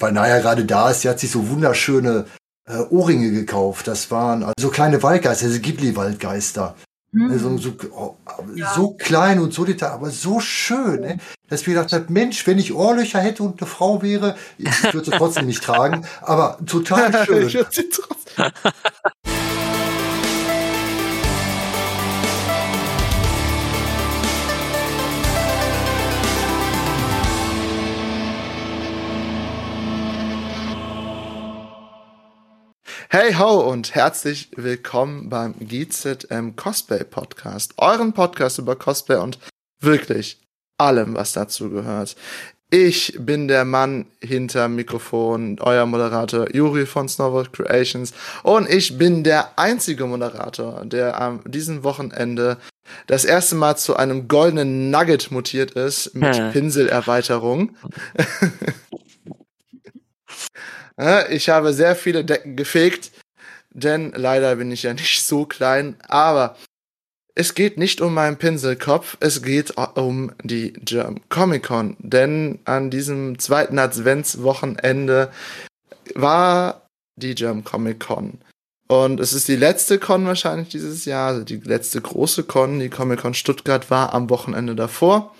weil Naya gerade da ist, sie hat sich so wunderschöne äh, Ohrringe gekauft. Das waren also kleine Waldgeister, also Ghibli-Waldgeister. Mhm. Also so, oh, ja. so klein und so detail, aber so schön, ne? dass ich gedacht habe, Mensch, wenn ich Ohrlöcher hätte und eine Frau wäre, ich würde sie trotzdem nicht tragen, aber total schön. Hey ho und herzlich willkommen beim GZM Cosplay Podcast, euren Podcast über Cosplay und wirklich allem, was dazu gehört. Ich bin der Mann hinter Mikrofon, euer Moderator Juri von Snowboard Creations und ich bin der einzige Moderator, der am diesem Wochenende das erste Mal zu einem goldenen Nugget mutiert ist mit hm. Pinselerweiterung. Ich habe sehr viele Decken gefegt, denn leider bin ich ja nicht so klein. Aber es geht nicht um meinen Pinselkopf, es geht um die German Comic Con. Denn an diesem zweiten Adventswochenende war die German Comic Con. Und es ist die letzte Con wahrscheinlich dieses Jahr, also die letzte große Con. Die Comic Con Stuttgart war am Wochenende davor.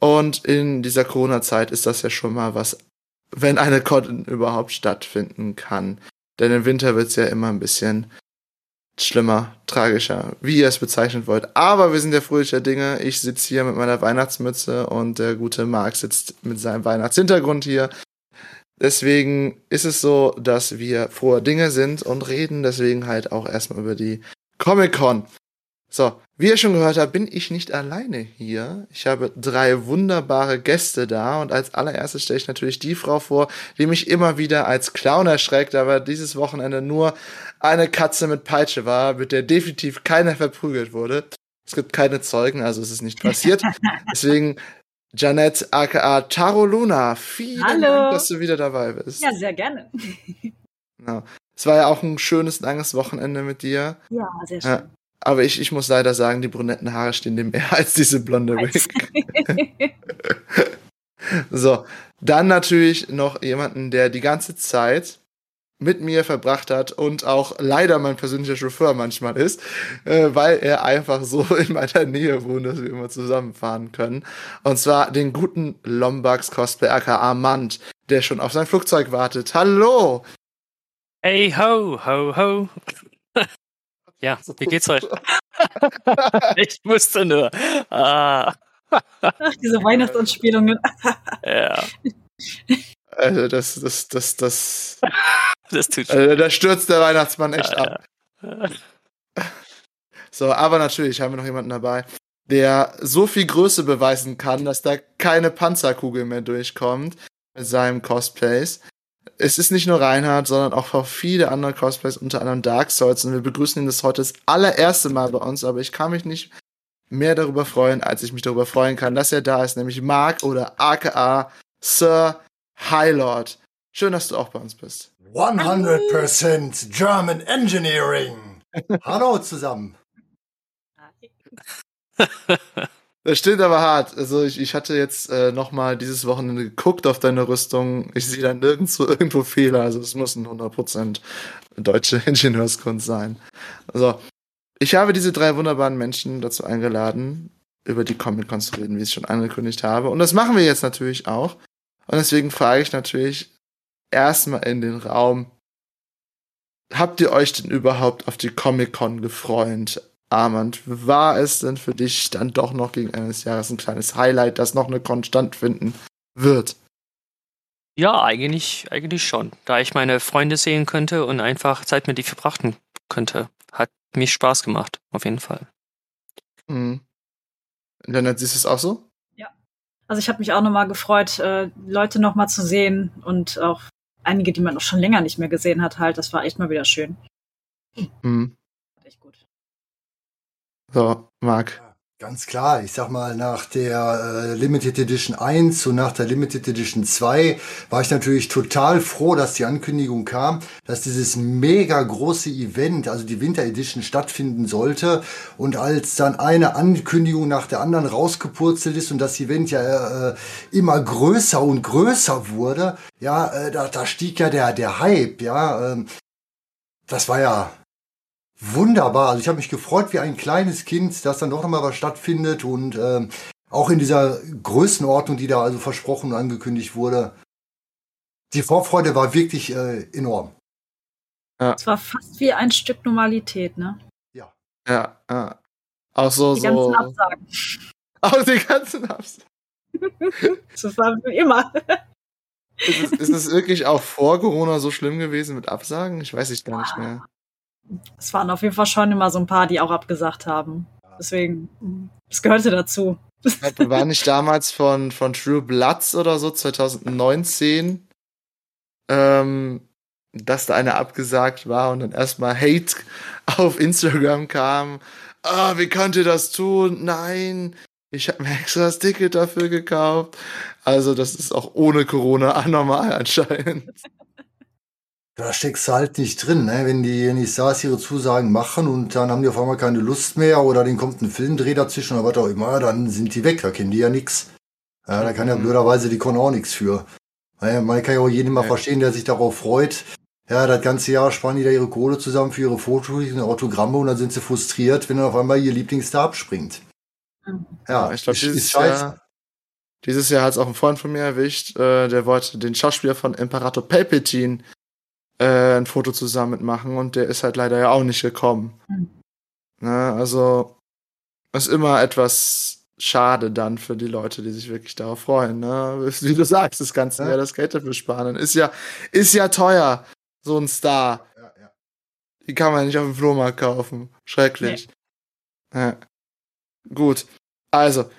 Und in dieser Corona-Zeit ist das ja schon mal was wenn eine Con überhaupt stattfinden kann. Denn im Winter wird's ja immer ein bisschen schlimmer, tragischer, wie ihr es bezeichnen wollt. Aber wir sind ja fröhlicher Dinge. Ich sitze hier mit meiner Weihnachtsmütze und der gute Marc sitzt mit seinem Weihnachtshintergrund hier. Deswegen ist es so, dass wir frohe Dinge sind und reden deswegen halt auch erstmal über die Comic-Con. So, wie ihr schon gehört habt, bin ich nicht alleine hier. Ich habe drei wunderbare Gäste da und als allererstes stelle ich natürlich die Frau vor, die mich immer wieder als Clown erschreckt, aber dieses Wochenende nur eine Katze mit Peitsche war, mit der definitiv keiner verprügelt wurde. Es gibt keine Zeugen, also es ist nicht passiert. Deswegen Janet aka Taro Luna, vielen Hallo. Dank, dass du wieder dabei bist. Ja, sehr gerne. Genau. Es war ja auch ein schönes, langes Wochenende mit dir. Ja, sehr schön. Ja. Aber ich, ich muss leider sagen, die brunetten Haare stehen dem mehr als diese blonde Wig. so, dann natürlich noch jemanden, der die ganze Zeit mit mir verbracht hat und auch leider mein persönlicher Chauffeur manchmal ist, äh, weil er einfach so in meiner Nähe wohnt, dass wir immer zusammenfahren können. Und zwar den guten Lombax Cosplay aka Armand, der schon auf sein Flugzeug wartet. Hallo! Hey ho, ho, ho. Ja, wie geht's euch? ich musste nur. Ah. Ach, diese Weihnachtsanspielungen. ja. Also das, das, das, das. Das tut schon. Also da stürzt der Weihnachtsmann echt ja, ab. Ja. So, aber natürlich haben wir noch jemanden dabei, der so viel Größe beweisen kann, dass da keine Panzerkugel mehr durchkommt mit seinem Cosplays es ist nicht nur Reinhard, sondern auch viele andere Cosplays, unter anderem Dark Souls. Und wir begrüßen ihn das heute das allererste Mal bei uns, aber ich kann mich nicht mehr darüber freuen, als ich mich darüber freuen kann, dass er da ist, nämlich Mark oder aka Sir Highlord. Schön, dass du auch bei uns bist. 100% German Engineering. Hallo zusammen. Das stimmt aber hart. Also ich, ich hatte jetzt äh, nochmal dieses Wochenende geguckt auf deine Rüstung. Ich sehe da nirgendwo irgendwo Fehler. Also es muss ein 100% deutsche Ingenieurskunst sein. Also ich habe diese drei wunderbaren Menschen dazu eingeladen, über die Comic-Cons zu reden, wie ich es schon angekündigt habe. Und das machen wir jetzt natürlich auch. Und deswegen frage ich natürlich erstmal in den Raum, habt ihr euch denn überhaupt auf die Comic-Con gefreut? Armand, war es denn für dich dann doch noch gegen Ende des Jahres ein kleines Highlight, das noch eine Konstant finden wird? Ja, eigentlich, eigentlich schon. Da ich meine Freunde sehen könnte und einfach Zeit mit die verbrachten könnte. Hat mich Spaß gemacht, auf jeden Fall. Mhm. Lennart, siehst du es auch so? Ja. Also ich habe mich auch nochmal gefreut, äh, Leute nochmal zu sehen und auch einige, die man auch schon länger nicht mehr gesehen hat, halt. Das war echt mal wieder schön. Mhm. So, Marc. Ganz klar, ich sag mal, nach der äh, Limited Edition 1 und nach der Limited Edition 2 war ich natürlich total froh, dass die Ankündigung kam, dass dieses mega große Event, also die Winter Edition, stattfinden sollte. Und als dann eine Ankündigung nach der anderen rausgepurzelt ist und das Event ja äh, immer größer und größer wurde, ja, äh, da, da stieg ja der, der Hype, ja. Ähm, das war ja wunderbar. Also ich habe mich gefreut wie ein kleines Kind, dass dann doch nochmal was stattfindet und ähm, auch in dieser Größenordnung, die da also versprochen und angekündigt wurde. Die Vorfreude war wirklich äh, enorm. Ja. Es war fast wie ein Stück Normalität, ne? Ja. Ja, ja. Auch so, die so. ganzen Absagen. Auch die ganzen Absagen. das war wie immer. Ist es, ist es wirklich auch vor Corona so schlimm gewesen mit Absagen? Ich weiß es gar nicht mehr es waren auf jeden Fall schon immer so ein paar, die auch abgesagt haben. Deswegen, es gehörte dazu. War nicht damals von, von True Bloods oder so, 2019, ähm, dass da einer abgesagt war und dann erstmal Hate auf Instagram kam. Ah, wie könnt ihr das tun? Nein, ich habe mir extra das Ticket dafür gekauft. Also, das ist auch ohne Corona anormal anscheinend. Da steckst du halt nicht drin, ne? wenn die, wenn die Stars ihre Zusagen machen und dann haben die auf einmal keine Lust mehr oder denen kommt ein Filmdreh dazwischen oder was auch immer, dann sind die weg, da kennen die ja nix. Ja, da kann ja mhm. blöderweise die Con auch nichts für. Ja, man kann ja auch jeden mal ja. verstehen, der sich darauf freut. Ja, das ganze Jahr sparen die da ihre Kohle zusammen für ihre Fotos und Autogramme und dann sind sie frustriert, wenn dann auf einmal ihr Lieblingsstar abspringt. Mhm. Ja, ich glaube, dieses, Jahr, dieses Jahr hat es auch ein Freund von mir erwischt, äh, der wollte den Schauspieler von Imperator Palpatine äh, ein Foto zusammen mitmachen und der ist halt leider ja auch nicht gekommen. Mhm. Ne, also ist immer etwas schade dann für die Leute, die sich wirklich darauf freuen. Ne? Wie du sagst, das Ganze ja das Geld dafür sparen. Ist ja, ist ja teuer, so ein Star. Ja, ja. Die kann man nicht auf dem Flohmarkt kaufen. Schrecklich. Nee. Ja. Gut. Also,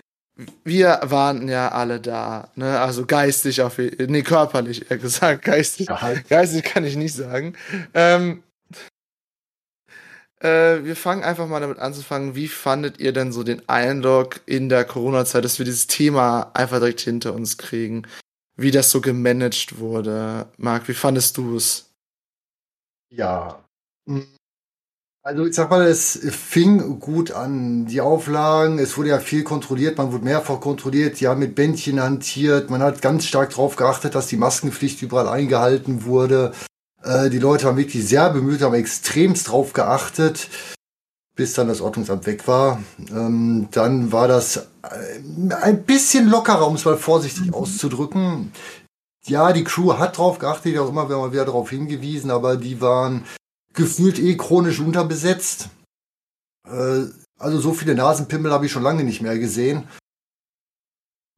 wir waren ja alle da, ne? Also geistig auf nee, körperlich eher gesagt. Geistig, geistig kann ich nicht sagen. Ähm, äh, wir fangen einfach mal damit anzufangen. Wie fandet ihr denn so den Eindruck in der Corona-Zeit, dass wir dieses Thema einfach direkt hinter uns kriegen? Wie das so gemanagt wurde? Marc, wie fandest du es? Ja, also ich sag mal, es fing gut an. Die Auflagen, es wurde ja viel kontrolliert, man wurde mehrfach kontrolliert, ja mit Bändchen hantiert, man hat ganz stark darauf geachtet, dass die Maskenpflicht überall eingehalten wurde. Äh, die Leute haben wirklich sehr bemüht, haben extremst drauf geachtet, bis dann das Ordnungsamt weg war. Ähm, dann war das äh, ein bisschen lockerer, um es mal vorsichtig mhm. auszudrücken. Ja, die Crew hat drauf geachtet, auch immer wieder, wieder darauf hingewiesen, aber die waren gefühlt eh chronisch unterbesetzt. Äh, also so viele Nasenpimmel habe ich schon lange nicht mehr gesehen.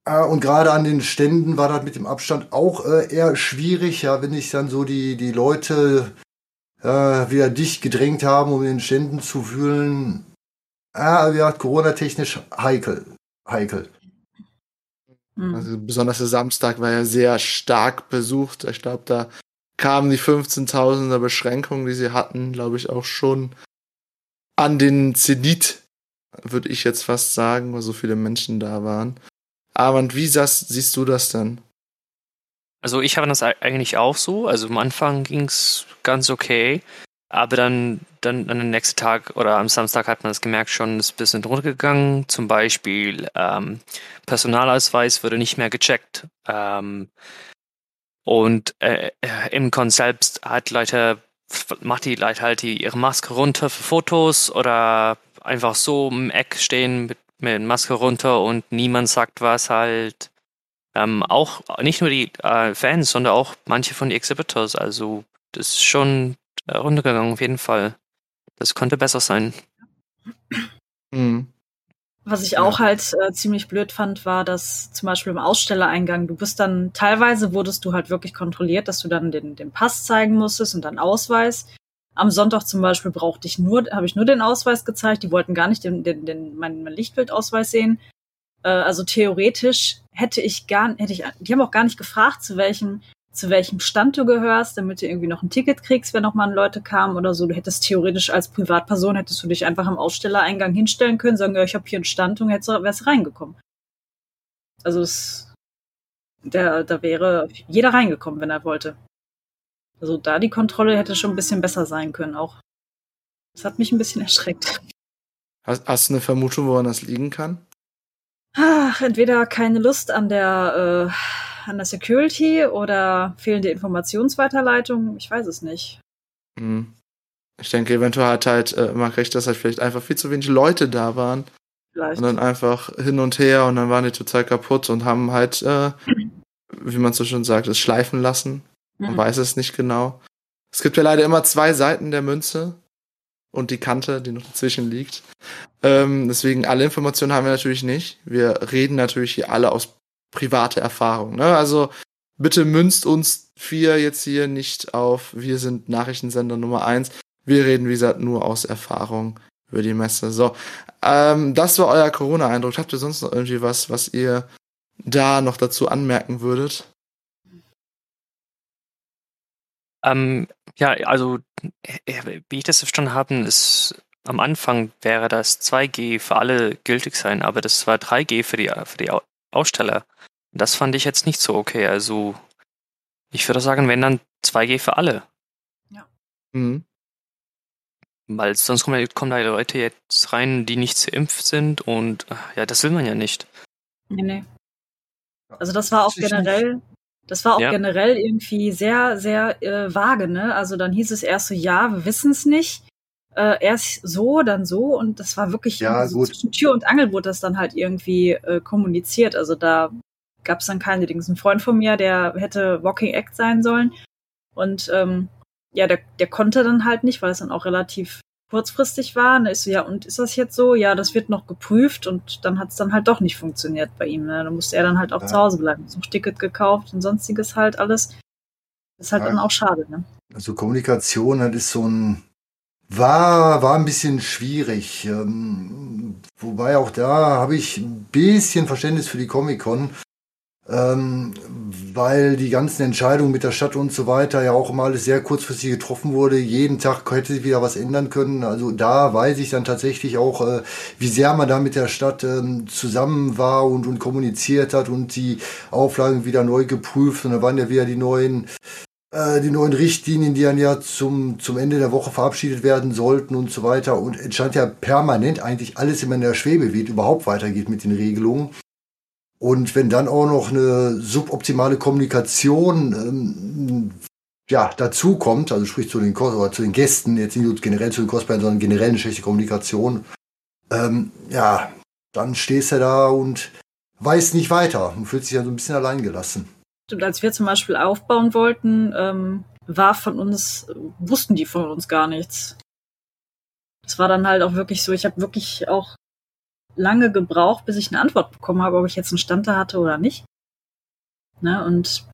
Äh, und gerade an den Ständen war das mit dem Abstand auch äh, eher schwierig, ja, wenn ich dann so die, die Leute äh, wieder dicht gedrängt haben, um in den Ständen zu wühlen. Ja, ja, Corona-technisch heikel. Heikel. Also besonders der Samstag war ja sehr stark besucht. Ich glaube, da kamen die 15.000er Beschränkungen, die sie hatten, glaube ich, auch schon an den Zenit, würde ich jetzt fast sagen, weil so viele Menschen da waren. Aber wie das, siehst du das denn? Also ich habe das eigentlich auch so. Also am Anfang ging es ganz okay. Aber dann, dann an den nächsten Tag oder am Samstag hat man es gemerkt, schon ist ein bisschen runtergegangen. Zum Beispiel ähm, Personalausweis wurde nicht mehr gecheckt. Ähm, und äh, äh, im Con selbst hat Leute, macht die Leute halt die, ihre Maske runter für Fotos oder einfach so im Eck stehen mit, mit Maske runter und niemand sagt was halt. Ähm, auch nicht nur die äh, Fans, sondern auch manche von den Exhibitors. Also das ist schon äh, runtergegangen auf jeden Fall. Das konnte besser sein. Mhm. Was ich auch halt äh, ziemlich blöd fand, war, dass zum Beispiel im Ausstellereingang, du bist dann, teilweise wurdest du halt wirklich kontrolliert, dass du dann den, den Pass zeigen musstest und dann Ausweis. Am Sonntag zum Beispiel brauchte ich nur, habe ich nur den Ausweis gezeigt. Die wollten gar nicht den, den, den, mein, mein Lichtbildausweis sehen. Äh, also theoretisch hätte ich gar, hätte ich, die haben auch gar nicht gefragt, zu welchem zu welchem Stand du gehörst, damit du irgendwie noch ein Ticket kriegst, wenn nochmal Leute kamen oder so. Du hättest theoretisch als Privatperson, hättest du dich einfach am Ausstellereingang hinstellen können, sagen, ja, ich habe hier einen Stand und jetzt wärst reingekommen. Also es, der, da wäre jeder reingekommen, wenn er wollte. Also da die Kontrolle hätte schon ein bisschen besser sein können auch. Das hat mich ein bisschen erschreckt. Hast, hast du eine Vermutung, woran das liegen kann? Ach, entweder keine Lust an der, äh, an der Security oder fehlende Informationsweiterleitung. Ich weiß es nicht. Hm. Ich denke, eventuell hat halt äh, Mark recht, dass halt vielleicht einfach viel zu wenig Leute da waren. Vielleicht. Und dann einfach hin und her und dann waren die total kaputt und haben halt, äh, wie man so schon sagt, es schleifen lassen. Man mhm. weiß es nicht genau. Es gibt ja leider immer zwei Seiten der Münze und die Kante, die noch dazwischen liegt. Ähm, deswegen alle Informationen haben wir natürlich nicht. Wir reden natürlich hier alle aus privater Erfahrung. Ne? Also bitte münzt uns vier jetzt hier nicht auf, wir sind Nachrichtensender Nummer eins. Wir reden, wie gesagt, nur aus Erfahrung über die Messe. So, ähm, das war euer Corona-Eindruck. Habt ihr sonst noch irgendwie was, was ihr da noch dazu anmerken würdet? Ähm, ja, also äh, wie ich das verstanden habe, ist am Anfang wäre das 2G für alle gültig sein, aber das war 3G für die, für die Aussteller. Das fand ich jetzt nicht so okay. Also ich würde sagen, wenn dann 2G für alle. Ja. Mhm. Weil sonst kommen, kommen da Leute jetzt rein, die nicht geimpft sind und ja, das will man ja nicht. Nee, nee. Also das war auch generell, das war auch ja. generell irgendwie sehr, sehr äh, vage, ne? Also dann hieß es erst so, ja, wir wissen es nicht. Äh, erst so, dann so und das war wirklich ja, so zwischen Tür und Angel wurde das dann halt irgendwie äh, kommuniziert. Also da gab es dann keine Dings. Ein Freund von mir, der hätte Walking Act sein sollen und ähm, ja, der, der konnte dann halt nicht, weil es dann auch relativ kurzfristig war. Und ist so, ja, und ist das jetzt so? Ja, das wird noch geprüft und dann hat es dann halt doch nicht funktioniert bei ihm. Ne? Da musste er dann halt auch ja. zu Hause bleiben. So ein Ticket gekauft und sonstiges halt alles. ist halt ja. dann auch schade, ne? Also Kommunikation, das ist so ein war, war ein bisschen schwierig. Ähm, wobei auch da habe ich ein bisschen Verständnis für die Comic-Con ähm, weil die ganzen Entscheidungen mit der Stadt und so weiter ja auch immer alles sehr kurzfristig getroffen wurde. Jeden Tag hätte sich wieder was ändern können. Also da weiß ich dann tatsächlich auch, äh, wie sehr man da mit der Stadt ähm, zusammen war und, und kommuniziert hat und die Auflagen wieder neu geprüft. Und da waren ja wieder die neuen äh, die neuen Richtlinien, die dann ja zum, zum Ende der Woche verabschiedet werden sollten und so weiter. Und es scheint ja permanent eigentlich alles immer in der Schwebe, wie es überhaupt weitergeht mit den Regelungen. Und wenn dann auch noch eine suboptimale Kommunikation ähm, ja, dazu kommt, also sprich zu den, oder zu den Gästen, jetzt nicht nur generell zu den Cosplayern, sondern generell eine schlechte Kommunikation, ähm, ja, dann stehst du da und weißt nicht weiter und fühlst dich ja so ein bisschen alleingelassen. Und als wir zum Beispiel aufbauen wollten, ähm, war von uns, wussten die von uns gar nichts. Das war dann halt auch wirklich so, ich habe wirklich auch lange gebraucht, bis ich eine Antwort bekommen habe, ob ich jetzt einen Stand da hatte oder nicht. Ne, und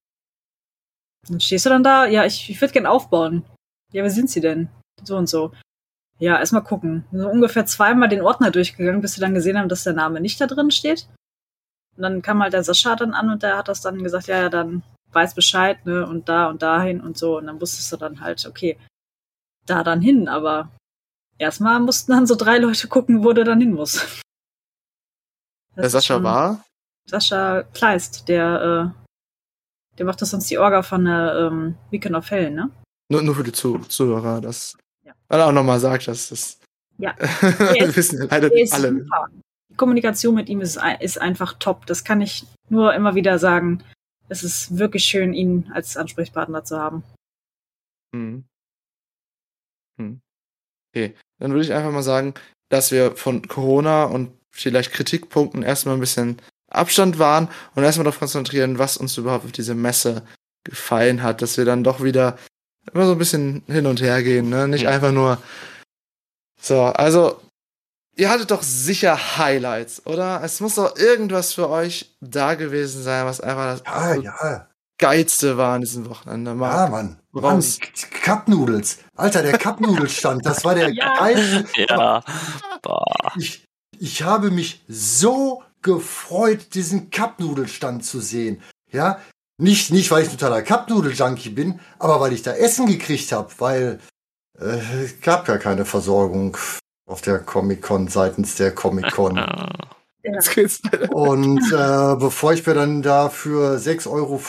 dann stehst du dann da, ja, ich, ich würde gern aufbauen. Ja, wer sind sie denn? So und so. Ja, erstmal gucken. So ungefähr zweimal den Ordner durchgegangen, bis sie dann gesehen haben, dass der Name nicht da drin steht. Und dann kam halt der Sascha dann an und der hat das dann gesagt, ja, ja, dann weiß Bescheid, ne, und da und dahin und so. Und dann wusstest du dann halt, okay, da dann hin, aber erstmal mussten dann so drei Leute gucken, wo du dann hin musst. Der Sascha war? Sascha Kleist, der, äh, der macht das sonst die Orga von der ähm, Weekend of Hell, ne? Nur, nur für die Zuh Zuhörer, das. Ja. Weil er auch nochmal sagt, dass das. Ja. ist, wissen ja leider alle. Super. Die Kommunikation mit ihm ist, ist einfach top. Das kann ich nur immer wieder sagen. Es ist wirklich schön, ihn als Ansprechpartner zu haben. Hm. Hm. Okay, dann würde ich einfach mal sagen, dass wir von Corona und vielleicht Kritikpunkten erstmal ein bisschen Abstand wahren und erstmal darauf konzentrieren, was uns überhaupt auf diese Messe gefallen hat, dass wir dann doch wieder immer so ein bisschen hin und her gehen, ne? Nicht einfach nur so, also ihr hattet doch sicher Highlights, oder? Es muss doch irgendwas für euch da gewesen sein, was einfach das ja, ja. geilste war an diesem Wochenende. Mal ja, Mann. Die Cup Noodles. Alter, der Cup Nudelstand, das war der ja. geilste. Ja. Boah. Ich, ich habe mich so gefreut, diesen Cup-Nudelstand zu sehen. Ja, Nicht, nicht weil ich totaler Cupnudel-Junkie bin, aber weil ich da Essen gekriegt habe, weil äh, es gab ja keine Versorgung auf der Comic-Con seitens der Comic-Con. Ja. Und äh, bevor ich mir dann da für 6,50 Euro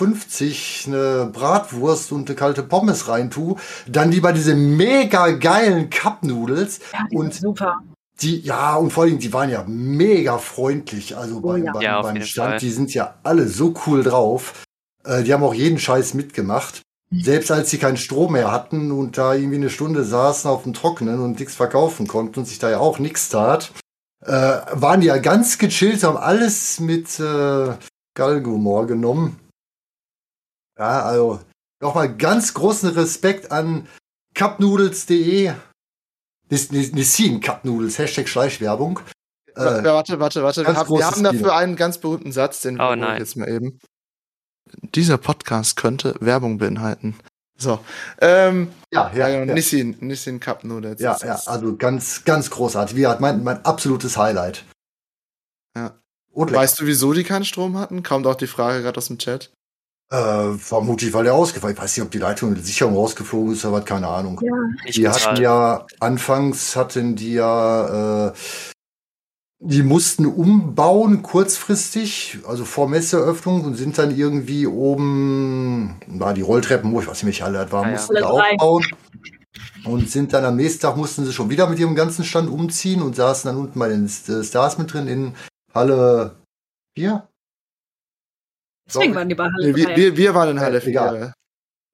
eine Bratwurst und eine kalte Pommes reintue, dann lieber diese mega geilen Cup-Nudels. Ja, die und sind super. Die, ja, und vor allem, die waren ja mega freundlich. Also beim, ja. beim, Ja, beim Stand, Fall. die sind ja alle so cool drauf. Äh, die haben auch jeden Scheiß mitgemacht. Mhm. Selbst als sie keinen Strom mehr hatten und da irgendwie eine Stunde saßen auf dem Trockenen und nichts verkaufen konnten und sich da ja auch nichts tat, äh, waren die ja ganz gechillt, haben alles mit äh, Galgenhumor genommen. Ja, also nochmal ganz großen Respekt an cupnoodles.de. Nis- Nis- Nissin Cupnoodles, Hashtag Schleichwerbung. Äh, warte, warte, warte. Wir haben, wir haben dafür Kino. einen ganz berühmten Satz, den Oh ich jetzt mal eben. Dieser Podcast könnte Werbung beinhalten. So. Ähm, ja, ja, ja, ja. genau, Nissin, Nissin Cup Noodles. Ja, ja, also ganz, ganz großartig. Wie gesagt, mein, mein absolutes Highlight. Ja. Und. Weißt du, wieso die keinen Strom hatten? Kommt auch die Frage gerade aus dem Chat. Äh, vermutlich, weil der ausgefallen Ich weiß nicht, ob die Leitung in die Sicherung rausgeflogen ist, aber keine Ahnung. Ja, Die bezahlt. hatten ja, anfangs hatten die ja, äh, die mussten umbauen kurzfristig, also vor Messeöffnung und sind dann irgendwie oben, na, die Rolltreppen, wo ich weiß nicht, welche alle das war, Ah, ja. mussten da aufbauen. Und sind dann am nächsten Tag mussten sie schon wieder mit ihrem ganzen Stand umziehen und saßen dann unten bei den äh, Stars mit drin in Halle 4. deswegen waren die bei Halle Nee, wir, 3. wir, wir waren in Halle Äh, 4. egal.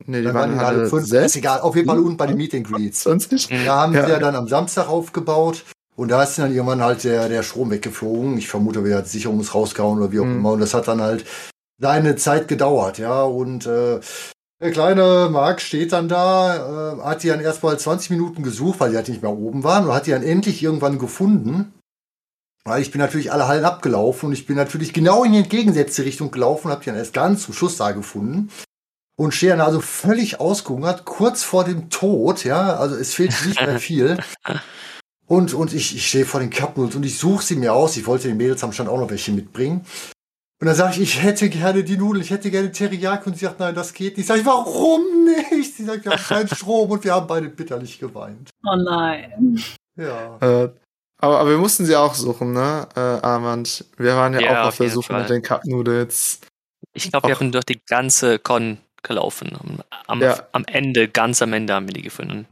Nee, die Dann waren in Halle 5. 6. Ist egal, auf jeden Fall unten bei den Meet and Greets. Sonst nicht. Da haben Ja. sie ja dann am Samstag aufgebaut und da ist dann irgendwann halt der, der Strom weggeflogen. Ich vermute, wer hat die Sicherung ist rausgehauen oder wie auch Mhm. immer. Und das hat dann halt seine Zeit gedauert, ja. Und äh, der kleine Marc steht dann da, äh, hat die dann erstmal 20 Minuten gesucht, weil die halt nicht mehr oben waren und hat die dann endlich irgendwann gefunden. Weil ich bin natürlich alle Hallen abgelaufen und ich bin natürlich genau in die entgegengesetzte Richtung gelaufen und habe die dann erst ganz zum Schluss da gefunden. Und stehe dann also völlig ausgehungert, kurz vor dem Tod, ja, also es fehlt nicht mehr viel. Und, und ich, ich stehe vor den Cupnoodles und ich suche sie mir aus. Ich wollte den Mädels am Stand auch noch welche mitbringen. Und dann sage ich, ich hätte gerne die Nudeln, ich hätte gerne Teriyaki. Und sie sagt, nein, das geht nicht. Sag ich, warum nicht? Sie sagt, wir haben keinen Strom und wir haben beide bitterlich geweint. Oh nein. Ja. Äh, aber, aber wir mussten sie auch suchen, ne, äh, Armand? Wir waren ja, Ja, auch auf der Suche nach den Cup Noodles. Ich glaube, wir haben durch die ganze Con gelaufen. Am, Ja. am Ende, ganz am Ende haben wir die gefunden.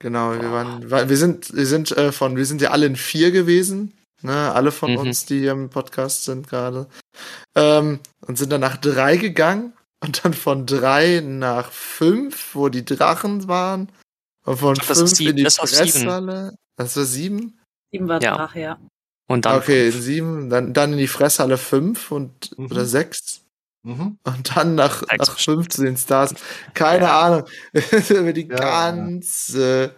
Genau, wir waren, wir sind, wir sind äh, von, wir sind ja alle in vier gewesen, ne, alle von Mhm. uns, die hier im Podcast sind gerade, ähm, und sind dann nach drei gegangen und dann von drei nach fünf, wo die Drachen waren, und von Ach, fünf in die. Fresshalle. Das war sieben? Sieben war Ja. Drache, ja. Und dann okay, in fünf. sieben, dann, dann in die Fresshalle fünf und, Mhm. oder sechs. Mhm. Und dann nach, Sechs nach fünf zu den Stars. Keine Ja. Ahnung. Über die Ja, ganze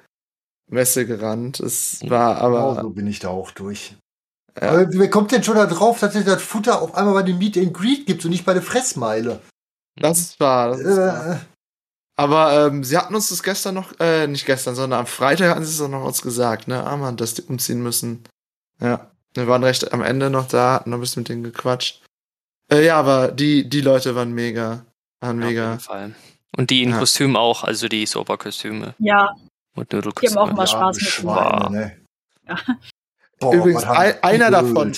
Messe gerannt. Es war Genau aber. so bin ich da auch durch. Ja. Aber wer kommt denn schon da drauf, dass es das Futter auf einmal bei dem Meet and Greet gibt und nicht bei der Fressmeile? Das war. Das ist wahr. Aber ähm, sie hatten uns das gestern noch, äh, nicht gestern, sondern am Freitag hatten sie es doch noch uns gesagt, ne, Armand, dass die umziehen müssen. Ja. Wir waren recht am Ende noch da, hatten noch ein bisschen mit denen gequatscht. Äh, ja, aber die, die Leute waren mega. Waren Ja, auf mega. jeden Fall. Und die in Ja. Kostüm auch, also die Sober-Kostüme Ja, und die haben Nudelkostüme. auch immer ja, Spaß die mit Schweine, ne? Ja. Boah, Übrigens, ein- einer davon.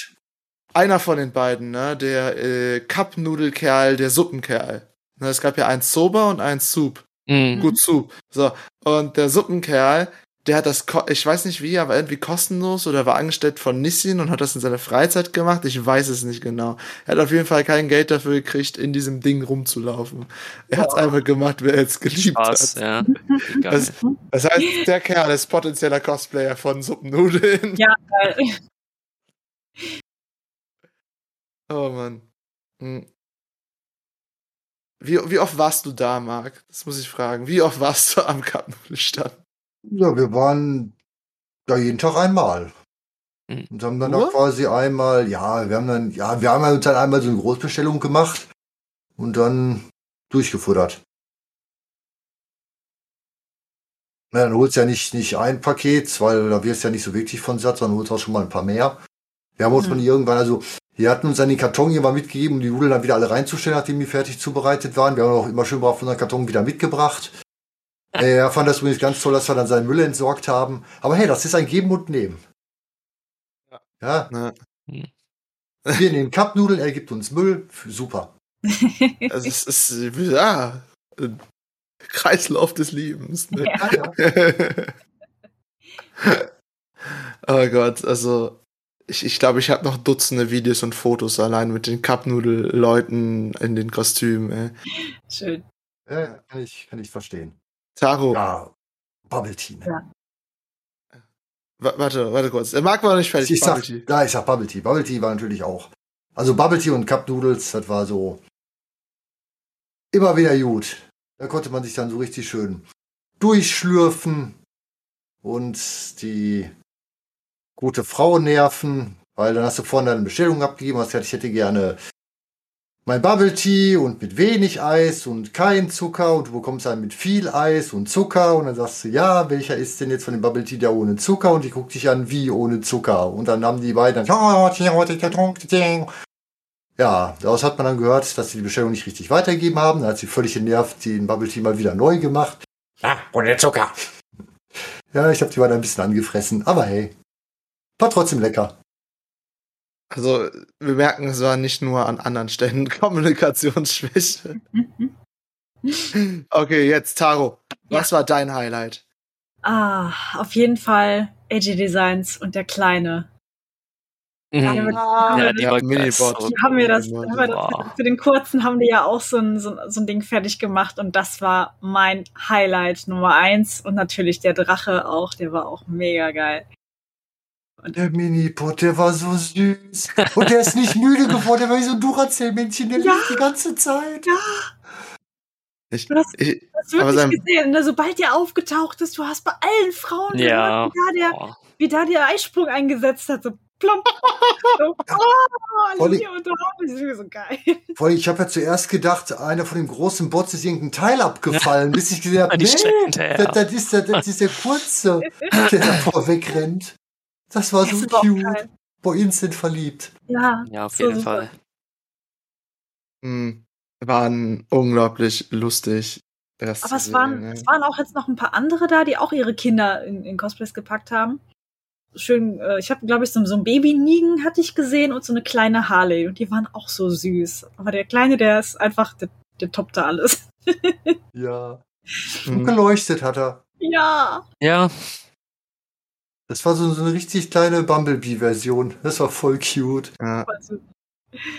Einer von den beiden, ne, der äh, Cup-Nudelkerl, der Suppenkerl. Ne, es gab ja einen Sober und einen Soup. Mhm. Gut Soup. So. Und der Suppenkerl, der hat das, ich weiß nicht wie, aber irgendwie kostenlos oder war angestellt von Nissin und hat das in seiner Freizeit gemacht. Ich weiß es nicht genau. Er hat auf jeden Fall kein Geld dafür gekriegt, in diesem Ding rumzulaufen. Er hat es einfach gemacht, wer es geliebt Spaß, hat. ja. Das, das heißt, der Kerl ist potenzieller Cosplayer von Suppennudeln. Ja, geil. Oh Mann. Hm. Wie, wie oft warst du da, Marc? Das muss ich fragen. Wie oft warst du am Cup-Nudelstand? Ja, wir waren da jeden Tag einmal. Mhm. Und haben dann auch quasi einmal, ja, wir haben dann, ja, wir haben uns dann einmal so eine Großbestellung gemacht und dann durchgefuttert. Na, dann holst du ja nicht, nicht ein Paket, weil da wirst du ja nicht so wirklich von satt, sondern holst auch schon mal ein paar mehr. Wir haben uns Mhm. von irgendwann, also Die hatten uns dann den Karton hier mal mitgegeben, um die Nudeln dann wieder alle reinzustellen, nachdem die fertig zubereitet waren. Wir haben auch immer schön brav unseren Karton wieder mitgebracht. Er fand das übrigens ganz toll, dass wir dann seinen Müll entsorgt haben. Aber hey, das ist ein Geben und Nehmen. Ja. ja. Wir nehmen Cup-Nudeln, er gibt uns Müll. Super. Also es ist, ja, Kreislauf des Lebens. Ne? Ja. oh Gott, also ich glaube, ich, glaub, ich habe noch Dutzende Videos und Fotos allein mit den Cup-Nudel-Leuten in den Kostümen. Ey. Schön. Ja, kann ich, kann ich verstehen. Taro. Ja, Bubble Tea. Ne? Ja. Warte, warte kurz. Der Marc war noch nicht fertig. Ich sag, ja, ich sag Bubble Tea. Bubble Tea war natürlich auch. Also Bubble Tea und Cup Noodles, das war so immer wieder gut. Da konnte man sich dann so richtig schön durchschlürfen und die gute Frau nerven, weil dann hast du vorne deine Bestellung abgegeben, hast gesagt, ich hätte gerne mein Bubble Tea und mit wenig Eis und kein Zucker und du bekommst einen mit viel Eis und Zucker und dann sagst du, ja, welcher ist denn jetzt von dem Bubble Tea der ohne Zucker? Und die guckt dich an, wie ohne Zucker? Und dann haben die beiden dann, ja, daraus hat man dann gehört, dass sie die Bestellung nicht richtig weitergegeben haben, dann hat sie völlig genervt den Bubble Tea mal wieder neu gemacht. Ja, ohne Zucker. Ja, ich habe die beiden ein bisschen angefressen, aber hey, war trotzdem lecker. Also, wir merken, es war nicht nur an anderen Stellen Kommunikationsschwäche. okay, jetzt Taro. Was ja. war dein Highlight? Ah, auf jeden Fall AG Designs und der Kleine. Mhm. Ja, die, die Minibot. Die haben wir das, haben wir das für den kurzen haben die ja auch so ein, so, so ein Ding fertig gemacht und das war mein Highlight Nummer eins und natürlich der Drache auch, der war auch mega geil. Der Minipot, der war so süß. Und der ist nicht müde geworden, der war wie so ein Duracell-Männchen, der ja. liegt die ganze Zeit. Ja. Ich, du hast, ich, hast wirklich sein, gesehen, ne? sobald der aufgetaucht ist, du hast bei allen Frauen ja. gehört, wie, da der, wie da der Eisprung eingesetzt hat. So plump. So, oh, Voll, so geil. Voll, ich habe ja zuerst gedacht, einer von den großen Bots ist irgendein Teil abgefallen, bis ich gesehen habe, nee, das, das, ist der, das ist der kurze, der davor wegrennt. Das war so cute. Boah, instant verliebt. Ja, ja auf so jeden super. Fall. Mhm. Waren unglaublich lustig. Aber es waren, ne? es waren auch jetzt noch ein paar andere da, die auch ihre Kinder in, in Cosplays gepackt haben. Schön, äh, ich habe, glaube ich, so, so ein Baby-Nigen hatte ich gesehen und so eine kleine Harley. Und die waren auch so süß. Aber der Kleine, der ist einfach, der, der toppt da alles. ja. Und geleuchtet hat er. Ja. Ja. Das war so, so eine richtig kleine Bumblebee-Version. Das war voll cute. Ja.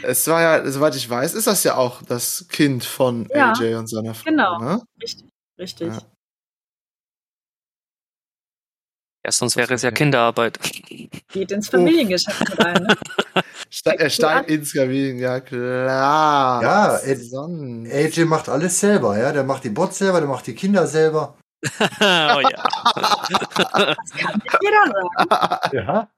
Es war ja, soweit ich weiß, ist das ja auch das Kind von ja, AJ und seiner Frau. Genau. Ne? Richtig. Richtig. Ja. ja sonst wäre es ja Kinderarbeit. Geht ins Familiengeschäft mit rein. Ne? er steigt ins Kamin, ja klar. Ja, AJ macht alles selber, ja. Der macht die Bots selber, der macht die Kinder selber. oh ja. das kann nicht jeder sagen. Ja.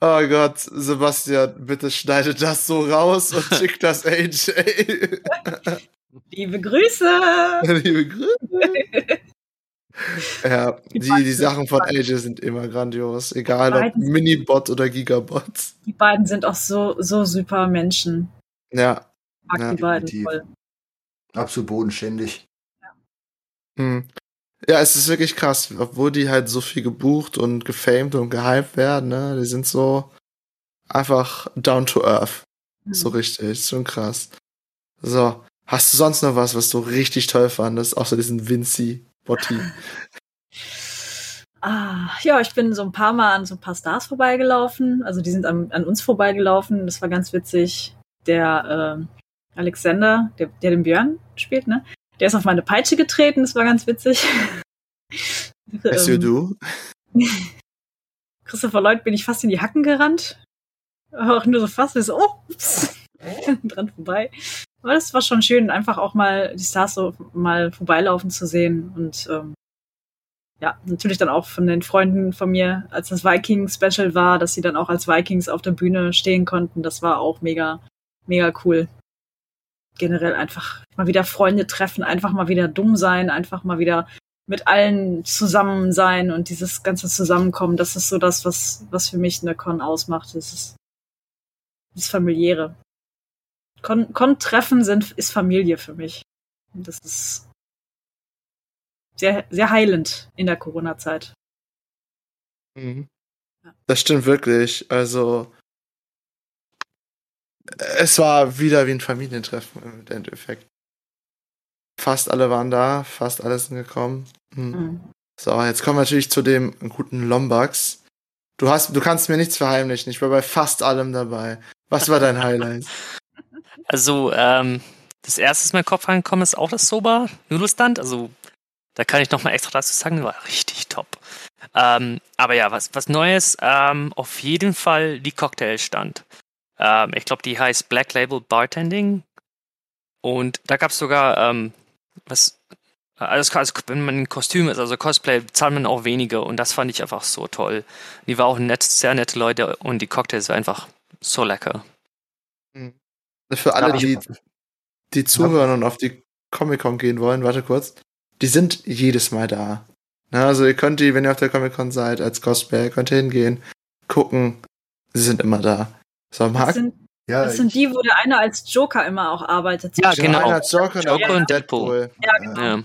Oh Gott, Sebastian, bitte schneide das so raus und schick das AJ. Liebe Grüße. Liebe Grüße. Ja, die, die, Sachen von AJ sind immer grandios, egal ob Minibot oder Gigabots. Die beiden sind auch so, so super Menschen. Ja. Mag ja, die beiden voll. Absolut bodenständig. Hm. Ja, es ist wirklich krass, obwohl die halt so viel gebucht und gefamed und gehypt werden, ne? Die sind so einfach down to earth. Mhm. So richtig, schon krass. So, hast du sonst noch was, was du richtig toll fandest, außer diesen Vinci Botti? ah, ja, ich bin so ein paar Mal an so ein paar Stars vorbeigelaufen. Also die sind an, an uns vorbeigelaufen. Das war ganz witzig. Der äh, Alexander, der, der den Björn spielt, ne? Der ist auf meine Peitsche getreten, das war ganz witzig. As you do. Christopher Lloyd bin ich fast in die Hacken gerannt. Auch nur so fast, so, oh, ups, dran vorbei. Aber das war schon schön, einfach auch mal die Stars so mal vorbeilaufen zu sehen. Und ähm, ja, natürlich dann auch von den Freunden von mir, als das Viking-Special war, dass sie dann auch als Vikings auf der Bühne stehen konnten. Das war auch mega, mega cool generell einfach mal wieder Freunde treffen, einfach mal wieder dumm sein, einfach mal wieder mit allen zusammen sein und dieses ganze Zusammenkommen, das ist so das, was, was für mich eine Con ausmacht. Das ist das Familiäre. Con-Treffen sind, ist Familie für mich. Und das ist sehr, sehr heilend in der Corona-Zeit. Mhm. Das stimmt wirklich. Also, es war wieder wie ein Familientreffen im Endeffekt. Fast alle waren da, fast alle sind gekommen. Mhm. Mhm. So, jetzt kommen wir natürlich zu dem guten Lombax. Du hast, du kannst mir nichts verheimlichen. Ich war bei fast allem dabei. Was war dein Highlight? Also, ähm, das erste, was mir in den Kopf reingekommen ist, auch das Soba Nudelstand. Also, da kann ich nochmal extra dazu sagen, war richtig top. Ähm, aber ja, was, was Neues, ähm, auf jeden Fall die Cocktailstand. Ähm, ich glaube, die heißt Black Label Bartending. Und da gab es sogar, ähm, was, also, also, wenn man ein Kostüm ist, also Cosplay, zahlt man auch weniger. Und das fand ich einfach so toll. Die war auch nett, sehr nette Leute und die Cocktails waren einfach so lecker. Mhm. Für alle, die, die zuhören und auf die Comic-Con gehen wollen, warte kurz. Die sind jedes Mal da. Na, also ihr könnt die, wenn ihr auf der Comic-Con seid, als Cosplayer, könnt ihr hingehen, gucken. Sie sind immer da. So, Marc? Das sind, ja, das sind die, wo der eine als Joker immer auch arbeitet. Ja, genau. Einer als Joker, Joker und Deadpool. Ja, genau. Ja.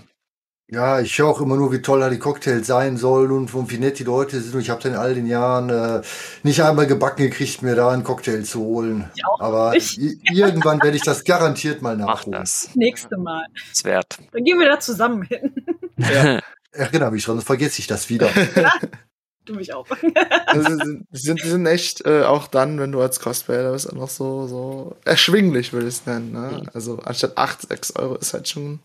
Ja, ich höre auch immer nur, wie toll da die Cocktails sein sollen und wie nett die Leute sind. Und ich habe dann in all den Jahren äh, nicht einmal gebacken gekriegt, mir da einen Cocktail zu holen. Aber irgendwann werde ich das garantiert mal nachholen. Mach das. Nächste Mal. Ist wert. Dann gehen wir da zusammen hin. Ja. Erinnere mich dran, sonst vergesse ich das wieder. Ja, du mich auch. also, sind, sind, sind echt äh, auch dann, wenn du als Cosplayer bist, noch so, so erschwinglich, würde ich es nennen. Ne? Also anstatt 8, 6 Euro ist halt schon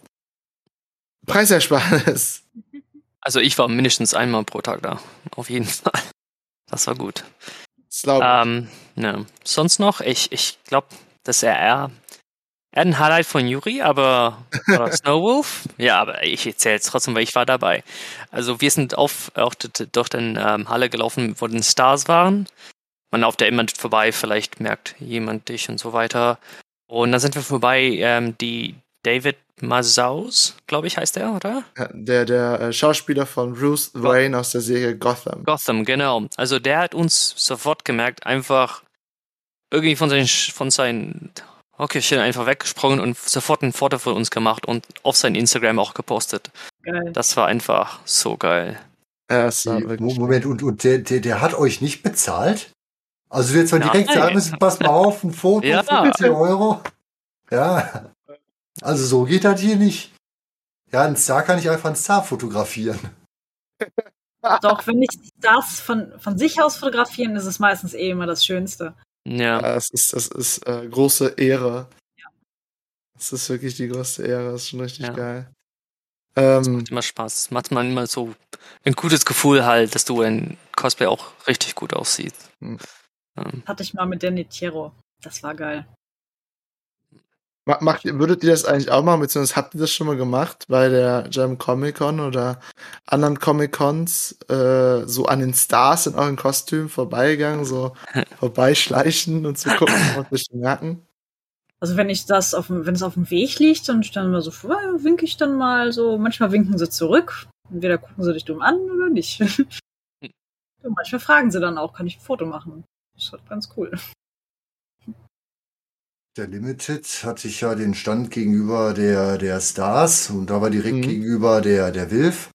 Preisersparnis. Also ich war mindestens einmal pro Tag da. Auf jeden Fall. Das war gut. Das glaube ähm, ne. Sonst noch, ich, ich glaube, dass er eher er hat ein Highlight von Yuri, aber oder Snowwolf. Ja, aber ich erzähle es trotzdem, weil ich war dabei. Also wir sind auf, auch durch den ähm, Halle gelaufen, wo den Stars waren. Man auf der immer vorbei, vielleicht merkt jemand dich und so weiter. Und dann sind wir vorbei, ähm, die David Mazaus, glaube ich, heißt der, oder? Ja, der, der äh, Schauspieler von Bruce Wayne aus der Serie Gotham. Gotham, genau. Also der hat uns sofort gemerkt, einfach irgendwie von seinen, von seinen Hockeychen einfach weggesprungen und sofort ein Foto von uns gemacht und auf sein Instagram auch gepostet. Geil. Das war einfach so geil. Ja, Moment, und, und der, der, der hat euch nicht bezahlt? Also du jetzt mal direkt sagen müssen, pass mal auf, ein Foto, ja. 15 Euro. Ja. Also so geht das hier nicht. Ja, ein Star kann ich einfach einen Star fotografieren. Doch, wenn ich Stars von, von sich aus fotografieren, ist es meistens eh immer das Schönste. Ja. ja das ist, das ist äh, große Ehre. Ja. Das ist wirklich die größte Ehre, das ist schon richtig ja. geil. Ähm, das macht immer Spaß. Das macht man immer so ein gutes Gefühl halt, dass du in Cosplay auch richtig gut aussiehst. Hm. Ähm. Hatte ich mal mit der Nitiro. Das war geil. Macht, würdet ihr das eigentlich auch machen, beziehungsweise habt ihr das schon mal gemacht bei der German Comic Con oder anderen Comic Cons, äh, so an den Stars in euren Kostümen vorbeigegangen, so vorbeischleichen und zu gucken und sich merken? Also wenn ich das auf wenn es auf dem Weg liegt und ich dann mal so vorbei, winke ich dann mal so, manchmal winken sie zurück, entweder gucken sie dich dumm an oder nicht. und manchmal fragen sie dann auch, kann ich ein Foto machen? Das ist halt ganz cool. Der Limited hatte ich ja den Stand gegenüber der, der Stars und da war direkt mhm. gegenüber der, der Wilf.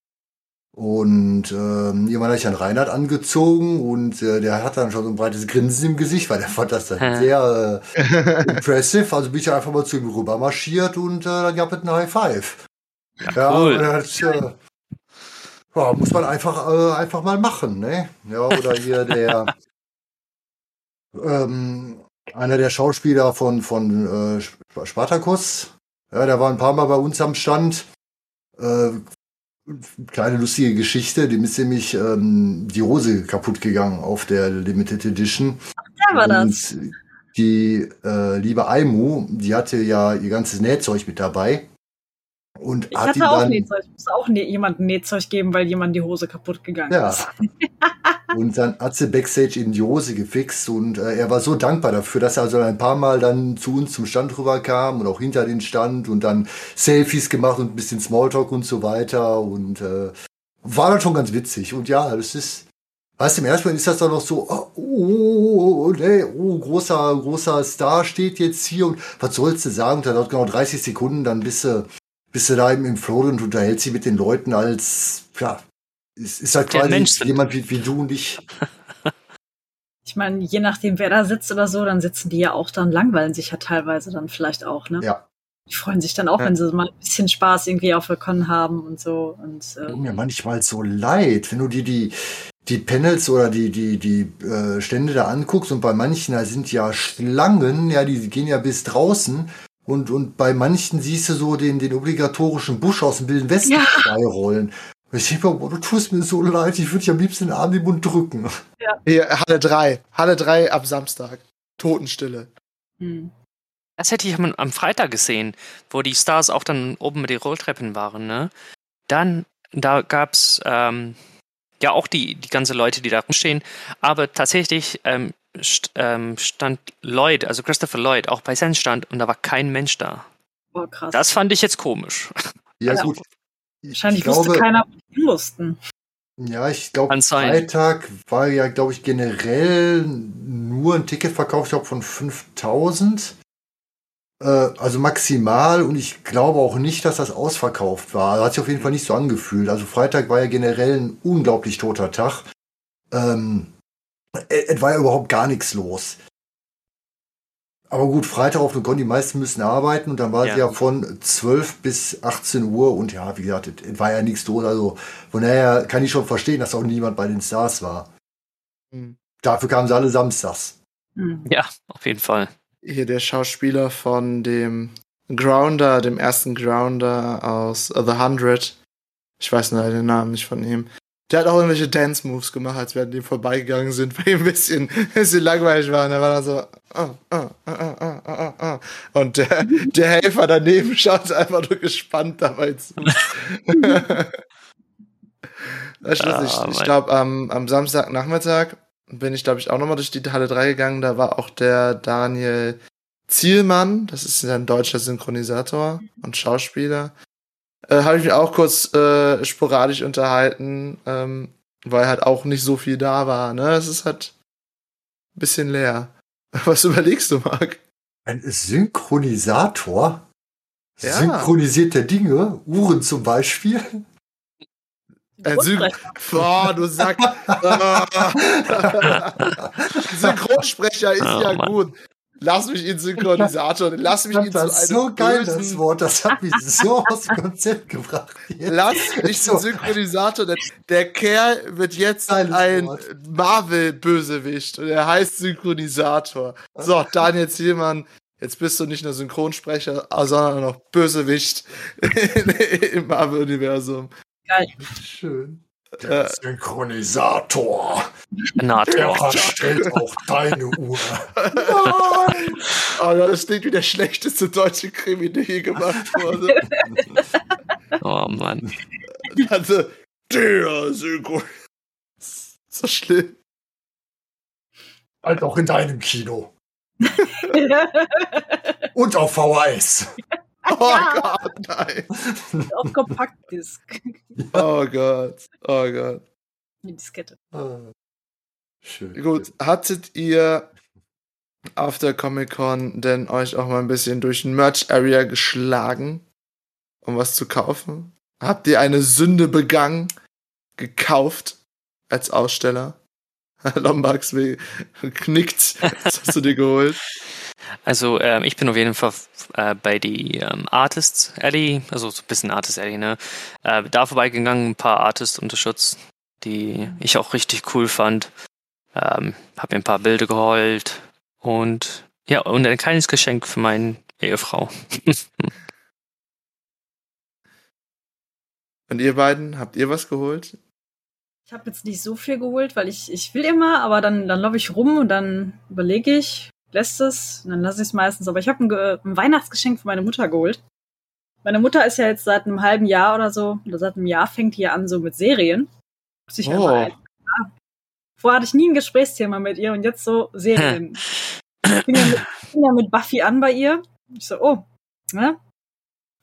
Und ähm, jemand hat sich an Reinhard angezogen und äh, der hat dann schon so ein breites Grinsen im Gesicht, weil der fand das dann sehr äh, impressive. Also bin ich einfach mal zu ihm rüber marschiert und äh, dann gab es einen High Five. Ja, ja cool. Hat, äh, ja, muss man einfach, äh, einfach mal machen, ne? Ja, oder hier der ähm, einer der Schauspieler von, von äh, Spartacus. Ja, der war ein paar Mal bei uns am Stand. Äh, kleine lustige Geschichte, dem ist nämlich ähm, die Hose kaputt gegangen auf der Limited Edition. Ach, war das. Die äh, liebe Aimu, die hatte ja ihr ganzes Nähzeug mit dabei. Und ich hat hatte auch dann, Nähzeug. Ich musste auch ne jemandem Nähzeug geben, weil jemand die Hose kaputt gegangen ja. ist. und dann hat sie Backstage in die Hose gefixt und äh, er war so dankbar dafür, dass er also ein paar Mal dann zu uns zum Stand rüber kam und auch hinter den Stand und dann Selfies gemacht und ein bisschen Smalltalk und so weiter und äh, war dann schon ganz witzig. Und ja, das ist, Weißt du, im ersten Moment ist das doch noch so, oh, oh, nee, oh, großer, großer Star steht jetzt hier und was sollst du sagen? Und dann dauert genau 30 Sekunden, dann bist du, bist du da im, im Flow und unterhältst dich mit den Leuten als, ja, ist, ist halt quasi jemand wie, wie du und ich. Ich meine, je nachdem, wer da sitzt oder so, dann sitzen die ja auch dann, langweilen sich ja teilweise dann vielleicht auch, ne? Ja. Die freuen sich dann auch, ja. wenn sie mal ein bisschen Spaß irgendwie auf der Con haben und so. Und, äh, Tut mir manchmal so leid, wenn du dir die, die Panels oder die, die, die äh, Stände da anguckst und bei manchen, da sind ja Schlangen, ja, die gehen ja bis draußen. Und, und bei manchen siehst du so den, den obligatorischen Busch aus dem Wilden Westen ja. freirollen. Ich denke mir, boah, du tust mir so leid, ich würde dich am liebsten den Arm im Mund drücken. Ja. Hier, Halle 3. Halle 3 ab Samstag. Totenstille. Hm. Das hätte ich am Freitag gesehen, wo die Stars auch dann oben mit den Rolltreppen waren, ne? Dann, da gab's ähm, ja auch die, die ganze Leute, die da rumstehen, aber tatsächlich ähm, stand Lloyd, also Christopher Lloyd, auch bei seinem Stand und da war kein Mensch da. Boah, krass. Das fand ich jetzt komisch. Ja, gut. Wahrscheinlich ich wusste glaube, keiner, was sie mussten. Ja, ich glaube, Freitag war ja, glaube ich, generell nur ein Ticketverkauf, ich glaube, von 5000. Äh, also maximal. Und ich glaube auch nicht, dass das ausverkauft war. Hat sich auf jeden Fall nicht so angefühlt. Also Freitag war ja generell ein unglaublich toter Tag. Ähm, es war ja überhaupt gar nichts los. Aber gut, Freitag auf dem Con, die meisten müssen arbeiten und dann war ja. es ja von 12 bis 18 Uhr und ja, wie gesagt, es war ja nichts los. Also von daher kann ich schon verstehen, dass auch niemand bei den Stars war. Mhm. Dafür kamen sie alle samstags. Mhm. Ja, auf jeden Fall. Hier der Schauspieler von dem Grounder, dem ersten Grounder aus The Hundred. Ich weiß nur den Namen nicht von ihm. Der hat auch irgendwelche Dance-Moves gemacht, als wir an dem vorbeigegangen sind, weil ihm ein bisschen, ein bisschen langweilig war. Und er war dann so, oh, oh, oh, oh, oh, Und der, der Helfer daneben schaut einfach nur gespannt dabei zu. Ah, ich glaube, am, am Samstagnachmittag bin ich, glaube ich, auch nochmal durch die Halle 3 gegangen. Da war auch der Daniel Zielmann, das ist ein deutscher Synchronisator und Schauspieler äh, habe ich mich auch kurz äh, sporadisch unterhalten, ähm, weil halt auch nicht so viel da war. Ne? Es ist halt ein bisschen leer. Was überlegst du, Marc? Ein Synchronisator? Ja. Synchronisiert der Dinge? Uhren zum Beispiel? Ein Syn oh, du Sack. Synchronsprecher ist ja gut. Lass mich in Synchronisator, lass mich in so Das ist so geil, bösen, das Wort, das hat mich so aus dem Konzept gebracht. Jetzt. Lass mich so. in Synchronisator, der, der Kerl wird jetzt Geiles ein Marvel-Bösewicht und er heißt Synchronisator. So, Daniel Zielmann, jetzt bist du nicht nur Synchronsprecher, sondern auch noch Bösewicht im Marvel-Universum. Geil. Schön. Der äh, Synchronisator. Nator. Der erstellt auch deine Uhr. Nein! Aber das klingt wie der schlechteste deutsche Krimi, der je gemacht wurde. oh Mann. Also, der Synchron. So schlimm. Halt auch in deinem Kino. Und auf VHS. Oh ja. Gott, nein. Auf Kompaktdisk. Oh Gott, oh Gott. Die Diskette. Ah, schön. Gut, hattet ihr auf der Comic-Con denn euch auch mal ein bisschen durch den Merch-Area geschlagen, um was zu kaufen? Habt ihr eine Sünde begangen, gekauft als Aussteller? Lombax knickt. Was hast du dir geholt? Also ähm, ich bin auf jeden Fall äh, bei die ähm, Artists Alley, also so ein bisschen Artist Alley, ne? Äh, da vorbeigegangen, ein paar Artists unterstützt, die ich auch richtig cool fand. Ähm, hab mir ein paar Bilder geholt und ja, und ein kleines Geschenk für meine Ehefrau. und ihr beiden, habt ihr was geholt? Ich habe jetzt nicht so viel geholt, weil ich, ich will immer, aber dann, dann laufe ich rum und dann überlege ich, lässt es, dann lasse ich es meistens. Aber ich habe ein, ein, Weihnachtsgeschenk für meine Mutter geholt. Meine Mutter ist ja jetzt seit einem halben Jahr oder so, oder seit einem Jahr fängt die an so mit Serien. Ich oh. Ein, ja. Vorher hatte ich nie ein Gesprächsthema mit ihr und jetzt so Serien. ich fing ja, mit, fing ja mit Buffy an bei ihr. Ich so, oh, ne?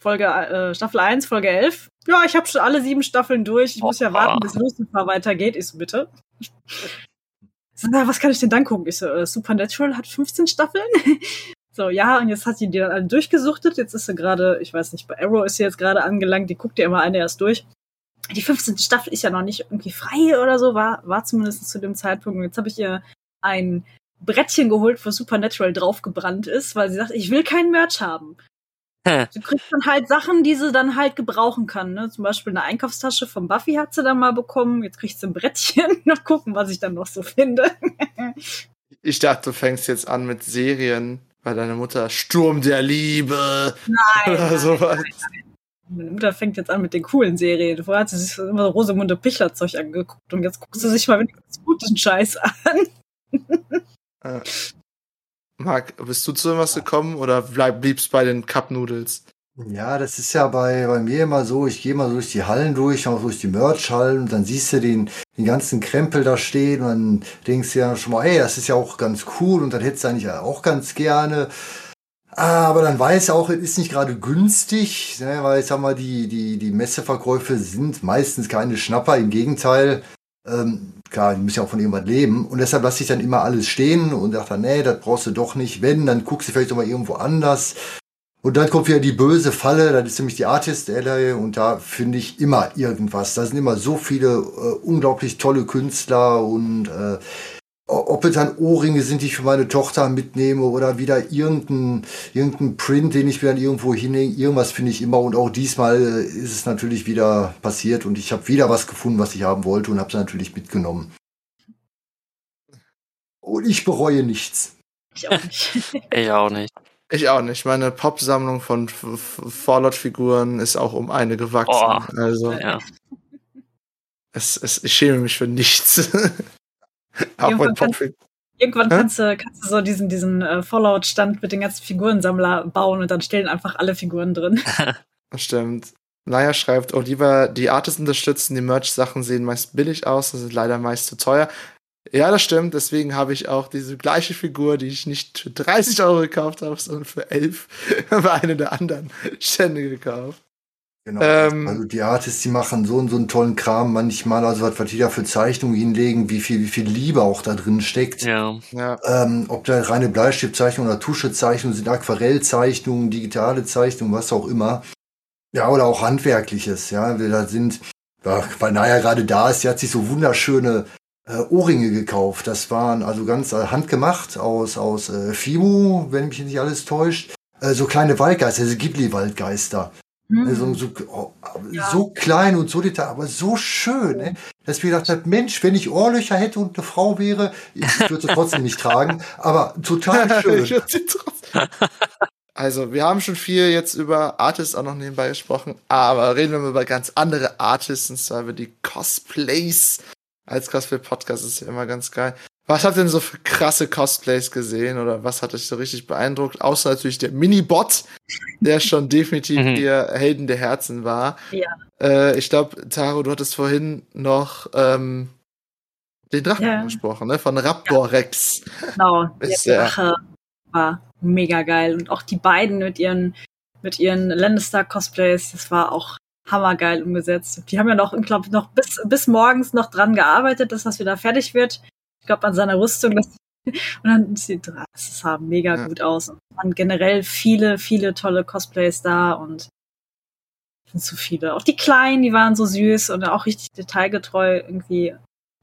Folge, äh, Staffel 1, Folge 11. Ja, ich habe schon alle sieben Staffeln durch. Ich muss ja warten, bis Lucifer weitergeht. Ich so, bitte. So, na, was kann ich denn dann gucken? Ich so, äh, Supernatural hat 15 Staffeln. so, ja, und jetzt hat sie die dann alle durchgesuchtet. Jetzt ist sie gerade, ich weiß nicht, bei Arrow ist sie jetzt gerade angelangt. Die guckt ja immer eine erst durch. Die 15. Staffel ist ja noch nicht irgendwie frei oder so, war, war zumindest zu dem Zeitpunkt. Und jetzt habe ich ihr ein Brettchen geholt, wo Supernatural draufgebrannt ist, weil sie sagt, ich will kein Merch haben. Du kriegst dann halt Sachen, die sie dann halt gebrauchen kann. Ne? Zum Beispiel eine Einkaufstasche von Buffy hat sie dann mal bekommen. Jetzt kriegt sie ein Brettchen. Noch gucken, was ich dann noch so finde. ich dachte, du fängst jetzt an mit Serien bei deiner Mutter Sturm der Liebe. Nein. Oder sowas. Nein, nein. Meine Mutter fängt jetzt an mit den coolen Serien. Vorher hat sie sich immer so Rosamunde Pichler Zeug angeguckt und jetzt guckt sie sich mal wenigstens guten Scheiß an. Äh, Marc, bist du zu irgendwas gekommen oder bleib, bliebst bei den Cup-Noodles? Ja, das ist ja bei, bei mir immer so, ich gehe mal durch die Hallen durch, auch durch die Merch-Hallen und dann siehst du den, den ganzen Krempel da stehen und dann denkst du ja schon mal, ey, das ist ja auch ganz cool und dann hättest du eigentlich auch ganz gerne. Aber dann weiß auch, es ist nicht gerade günstig, ne, weil ich sag mal, die, die, die Messeverkäufe sind meistens keine Schnapper, im Gegenteil. Ähm, klar, die müssen ja auch von irgendwas leben. Und deshalb lasse ich dann immer alles stehen und dachte, nee, das brauchst du doch nicht. Wenn, dann guckst du vielleicht doch mal irgendwo anders. Und dann kommt wieder die böse Falle, das ist nämlich die Artist Alley und da finde ich immer irgendwas. Da sind immer so viele äh, unglaublich tolle Künstler und äh, ob es dann Ohrringe sind, die ich für meine Tochter mitnehme oder wieder irgendein, irgendein Print, den ich mir dann irgendwo hinlege. Irgendwas finde ich immer und auch diesmal äh, ist es natürlich wieder passiert und ich habe wieder was gefunden, was ich haben wollte und habe es natürlich mitgenommen. Und ich bereue nichts. Ich auch nicht. ich auch nicht. Ich auch nicht. Meine Pop-Sammlung von Fallout-Figuren ist auch um eine gewachsen. Oh, also ja. es, es, ich schäme mich für nichts. irgendwann, kann, irgendwann kannst, du, kannst du so diesen, diesen äh, Fallout-Stand mit den ganzen Figurensammler bauen und dann stehen einfach alle Figuren drin. das stimmt. Naya schreibt, Oliver, die Artists unterstützen, die Merch-Sachen sehen meist billig aus, das ist leider meist zu teuer. Ja, das stimmt, deswegen habe ich auch diese gleiche Figur, die ich nicht für 30 Euro gekauft habe, sondern für 11 bei einer der anderen Stände gekauft. Genau. Ähm, also die Artists, die machen so und so einen tollen Kram manchmal, also was, was die da für Zeichnungen hinlegen, wie viel, wie viel Liebe auch da drin steckt. Ja. ja. Ähm, ob da reine Bleistiftzeichnungen oder Tuschezeichnungen sind, Aquarellzeichnungen, digitale Zeichnungen, was auch immer. Ja, oder auch handwerkliches, ja. Da sind, weil Naya gerade da ist, die hat sich so wunderschöne äh, Ohrringe gekauft. Das waren also ganz äh, handgemacht aus, aus äh, Fimu, wenn mich nicht alles täuscht. Äh, so kleine Waldgeister, also Ghibli-Waldgeister. Mhm. Also so, oh, ja. so klein und so detail, aber so schön, ne? dass ich gedacht habe, Mensch, wenn ich Ohrlöcher hätte und eine Frau wäre, ich würde sie trotzdem nicht tragen, aber total schön. also, wir haben schon viel jetzt über Artists auch noch nebenbei gesprochen, aber reden wir mal über ganz andere Artists, und zwar über die Cosplays. Als Cosplay-Podcast ist ja immer ganz geil. Was habt ihr denn so für krasse Cosplays gesehen oder was hat euch so richtig beeindruckt? Außer natürlich der Mini-Bot, der schon definitiv mhm. hier Helden der Herzen war. Ja. Äh, ich glaube, Taro, du hattest vorhin noch ähm, den Drachen ja. gesprochen, ne? Von Raptor ja. Rex. Genau, der Drache war mega geil. Und auch die beiden mit ihren, mit ihren Lannister-Cosplays, das war auch hammergeil umgesetzt. Die haben ja noch, ich glaube, noch bis, bis morgens noch dran gearbeitet, dass das wieder fertig wird glaube, an seiner Rüstung. Das, und dann sieht es sah mega ja. gut aus. Und waren generell viele, viele tolle Cosplays da und sind zu viele. Auch die Kleinen, die waren so süß und auch richtig detailgetreu irgendwie.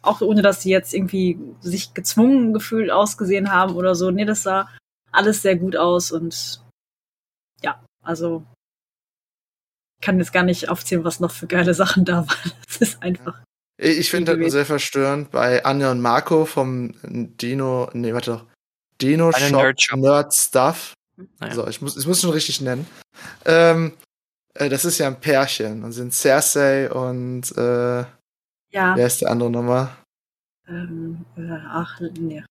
Auch ohne, dass sie jetzt irgendwie sich gezwungen gefühlt ausgesehen haben oder so. Nee, das sah alles sehr gut aus und ja, also ich kann jetzt gar nicht aufzählen, was noch für geile Sachen da waren. Es ist einfach ich finde das sehr verstörend bei Anja und Marco vom Dino, nee, warte doch. Dino Shop Nerd, Shop. Nerd Stuff. Naja. So, ich muss, ich muss schon richtig nennen. Ähm, äh, das ist ja ein Pärchen und sind Cersei und äh, ja. wer ist der andere nochmal? Ähm, äh, ach, nee.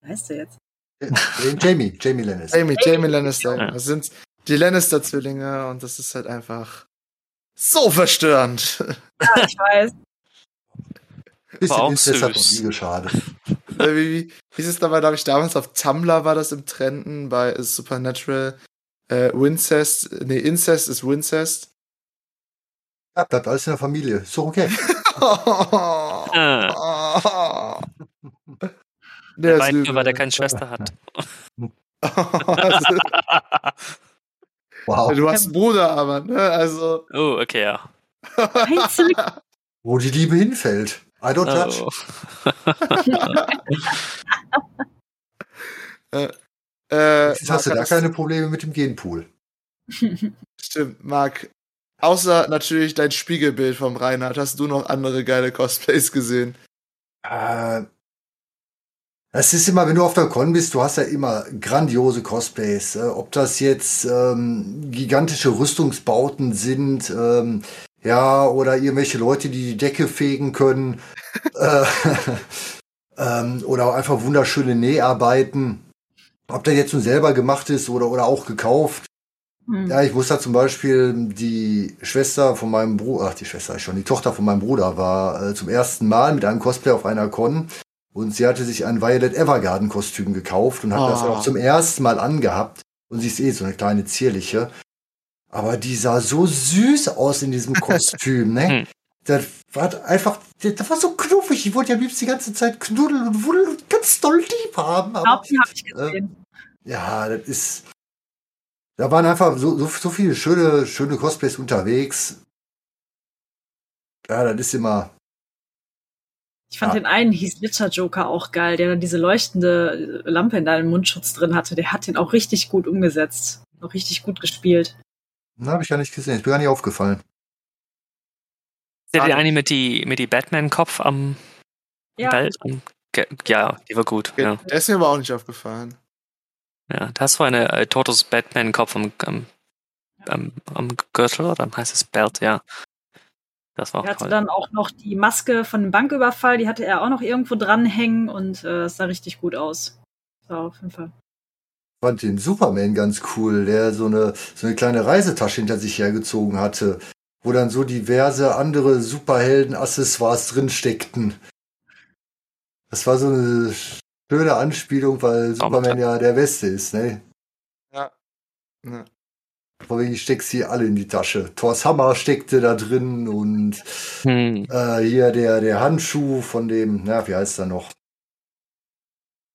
Wer heißt der jetzt? Äh, Jamie, Jamie Lannister. Jamie, Jamie Lannister. Ja. Das sind die Lannister-Zwillinge und das ist halt einfach so verstörend. Ja, ich weiß. Bisschen war auch Incest hat noch nie geschadet. wie, wie, wie ist es dabei, da habe ich damals auf Tumblr war das im Trenden bei Supernatural äh, Wincest, nee, Incest ist Wincest. Ja, bleibt alles in der Familie. Ist doch okay. Der weiß nur, weil er keine Schwester hat. wow. Du hast einen Bruder, aber, ne? Also. Oh, okay, ja. Wo die Liebe hinfällt. I don't judge. Oh. äh, äh, Jetzt hast du da keine Probleme mit dem Genpool. Stimmt, Marc. Außer natürlich dein Spiegelbild vom Reinhard, hast du noch andere geile Cosplays gesehen? Äh, es ist immer, wenn du auf der Con bist, du hast ja immer grandiose Cosplays. Äh, ob das jetzt ähm, gigantische Rüstungsbauten sind, ähm, ja, oder irgendwelche Leute, die die Decke fegen können, äh, ähm, oder einfach wunderschöne Näharbeiten. Ob der jetzt nun selber gemacht ist oder, oder auch gekauft. Hm. Ja, ich wusste zum Beispiel, die Schwester von meinem Bruder, ach, die Schwester ist schon, die Tochter von meinem Bruder war äh, zum ersten Mal mit einem Cosplay auf einer Con und sie hatte sich ein Violet Evergarden Kostüm gekauft und hat oh. das auch zum ersten Mal angehabt. Und sie ist eh so eine kleine zierliche. Aber die sah so süß aus in diesem Kostüm, ne? Hm. Das war einfach, das war so knuffig. Ich wollte ja am liebsten die ganze Zeit knuddeln und wuddeln und ganz doll lieb haben. Aber, die habe ich gesehen. Äh, ja, das ist. Da waren einfach so, so, so viele schöne, schöne Cosplays unterwegs. Ja, das ist immer, ich fand ja. den einen, hieß Witcher Joker, auch geil, der dann diese leuchtende Lampe in deinem Mundschutz drin hatte. Der hat den auch richtig gut umgesetzt. Auch richtig gut gespielt. Na, habe ich ja nicht gesehen. Ist mir gar nicht aufgefallen. Der, der eine mit die, mit die Batman-Kopf am ja. Belt? ja, die war gut. Ja. Der ist mir aber auch nicht aufgefallen. Ja, das war eine äh, totes Batman-Kopf am, am, am, am Gürtel, oder heißt es Belt, ja. Das war auch er hatte toll. dann auch noch die Maske von dem Banküberfall, die hatte er auch noch irgendwo dranhängen und äh, es sah richtig gut aus. So, auf jeden Fall. Ich fand den Superman ganz cool, der so eine, so eine kleine Reisetasche hinter sich hergezogen hatte, wo dann so diverse andere Superhelden-Accessoires drin steckten. Das war so eine schöne Anspielung, weil Superman ja der Beste ist, ne? Ja. ja. Vor ich steck sie alle in die Tasche. Thors Hammer steckte da drin und hm. äh, hier der, der Handschuh von dem, na, wie heißt er noch?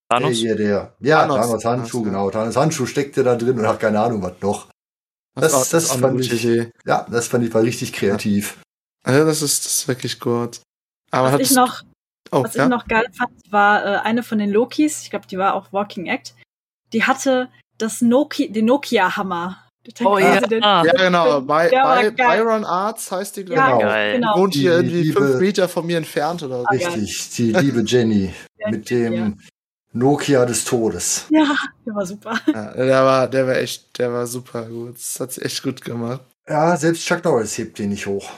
Thanos? Der, hier, der, ja, Thanos, Thanos Handschuh, genau. Thanos Handschuh steckte da drin und hat keine Ahnung, was noch. Das, das, das, das fand ich, ja, das fand ich war richtig kreativ. Ja, das ist, das ist wirklich gut. Aber was ich noch, oh, was ja? ich noch geil fand, war äh, eine von den Lokis, ich glaube, die war auch Walking Act, die hatte das Nokia, den Nokia-Hammer. Oh ja. ja, genau. By, By, Byron Arts heißt die, glaube ja, ich. Genau. Wohnt hier irgendwie liebe, fünf Meter von mir entfernt oder so. Richtig, die liebe Jenny mit dem ja. Nokia des Todes. Ja, der war super. Ja, der war, der war echt, der war super gut. Das hat sie echt gut gemacht. Ja, selbst Chuck Norris hebt den nicht hoch.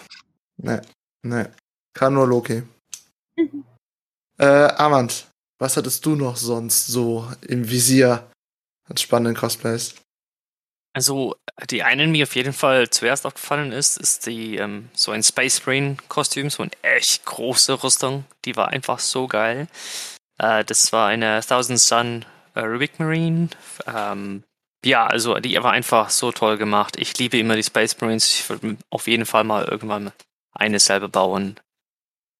Ne, ne. Kann nur Loki. Mhm. Äh, Armand, was hattest du noch sonst so im Visier an spannenden Cosplays? Also, die eine, die mir auf jeden Fall zuerst aufgefallen ist, ist die ähm, so ein Space Brain Kostüm, so eine echt große Rüstung. Die war einfach so geil. Äh, das war eine Thousand Sun äh, Rubik Marine. Ähm, ja, also die war einfach so toll gemacht. Ich liebe immer die Space Marines. Ich würde auf jeden Fall mal irgendwann eine selber bauen.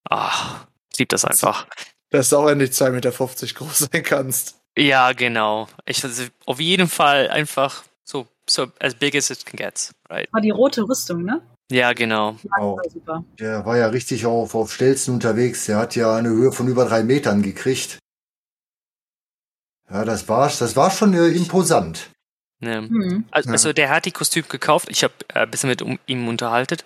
Ach, ich liebe das einfach. Dass du auch endlich 2,50 Meter groß sein kannst. Ja, genau. Ich also auf jeden Fall einfach so so as big as it can get, right? War die rote Rüstung, ne? Ja, genau. Super. Der war ja richtig auf, auf Stelzen unterwegs. Der hat ja eine Höhe von über drei Metern gekriegt. Ja, das war, das war schon äh, imposant. Ja. Mhm. Also, also, der hat die Kostüm gekauft. Ich habe äh, ein bisschen mit um, ihm unterhalten.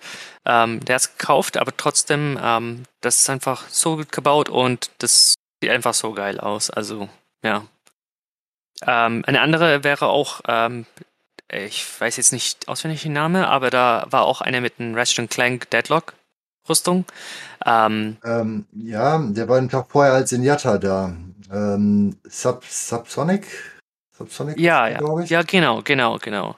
Ähm, der hat es gekauft, aber trotzdem, ähm, das ist einfach so gut gebaut und das sieht einfach so geil aus. Also, ja. Ähm, eine andere wäre auch ähm, ich weiß jetzt nicht auswendig den Namen, aber da war auch einer mit einem Ratchet Clank Deadlock Rüstung. Ähm, ähm, ja, der war einen Tag vorher als Zenyatta da. Ähm, Sub, Subsonic? Subsonic? Ja, ja. ja, genau, genau, genau.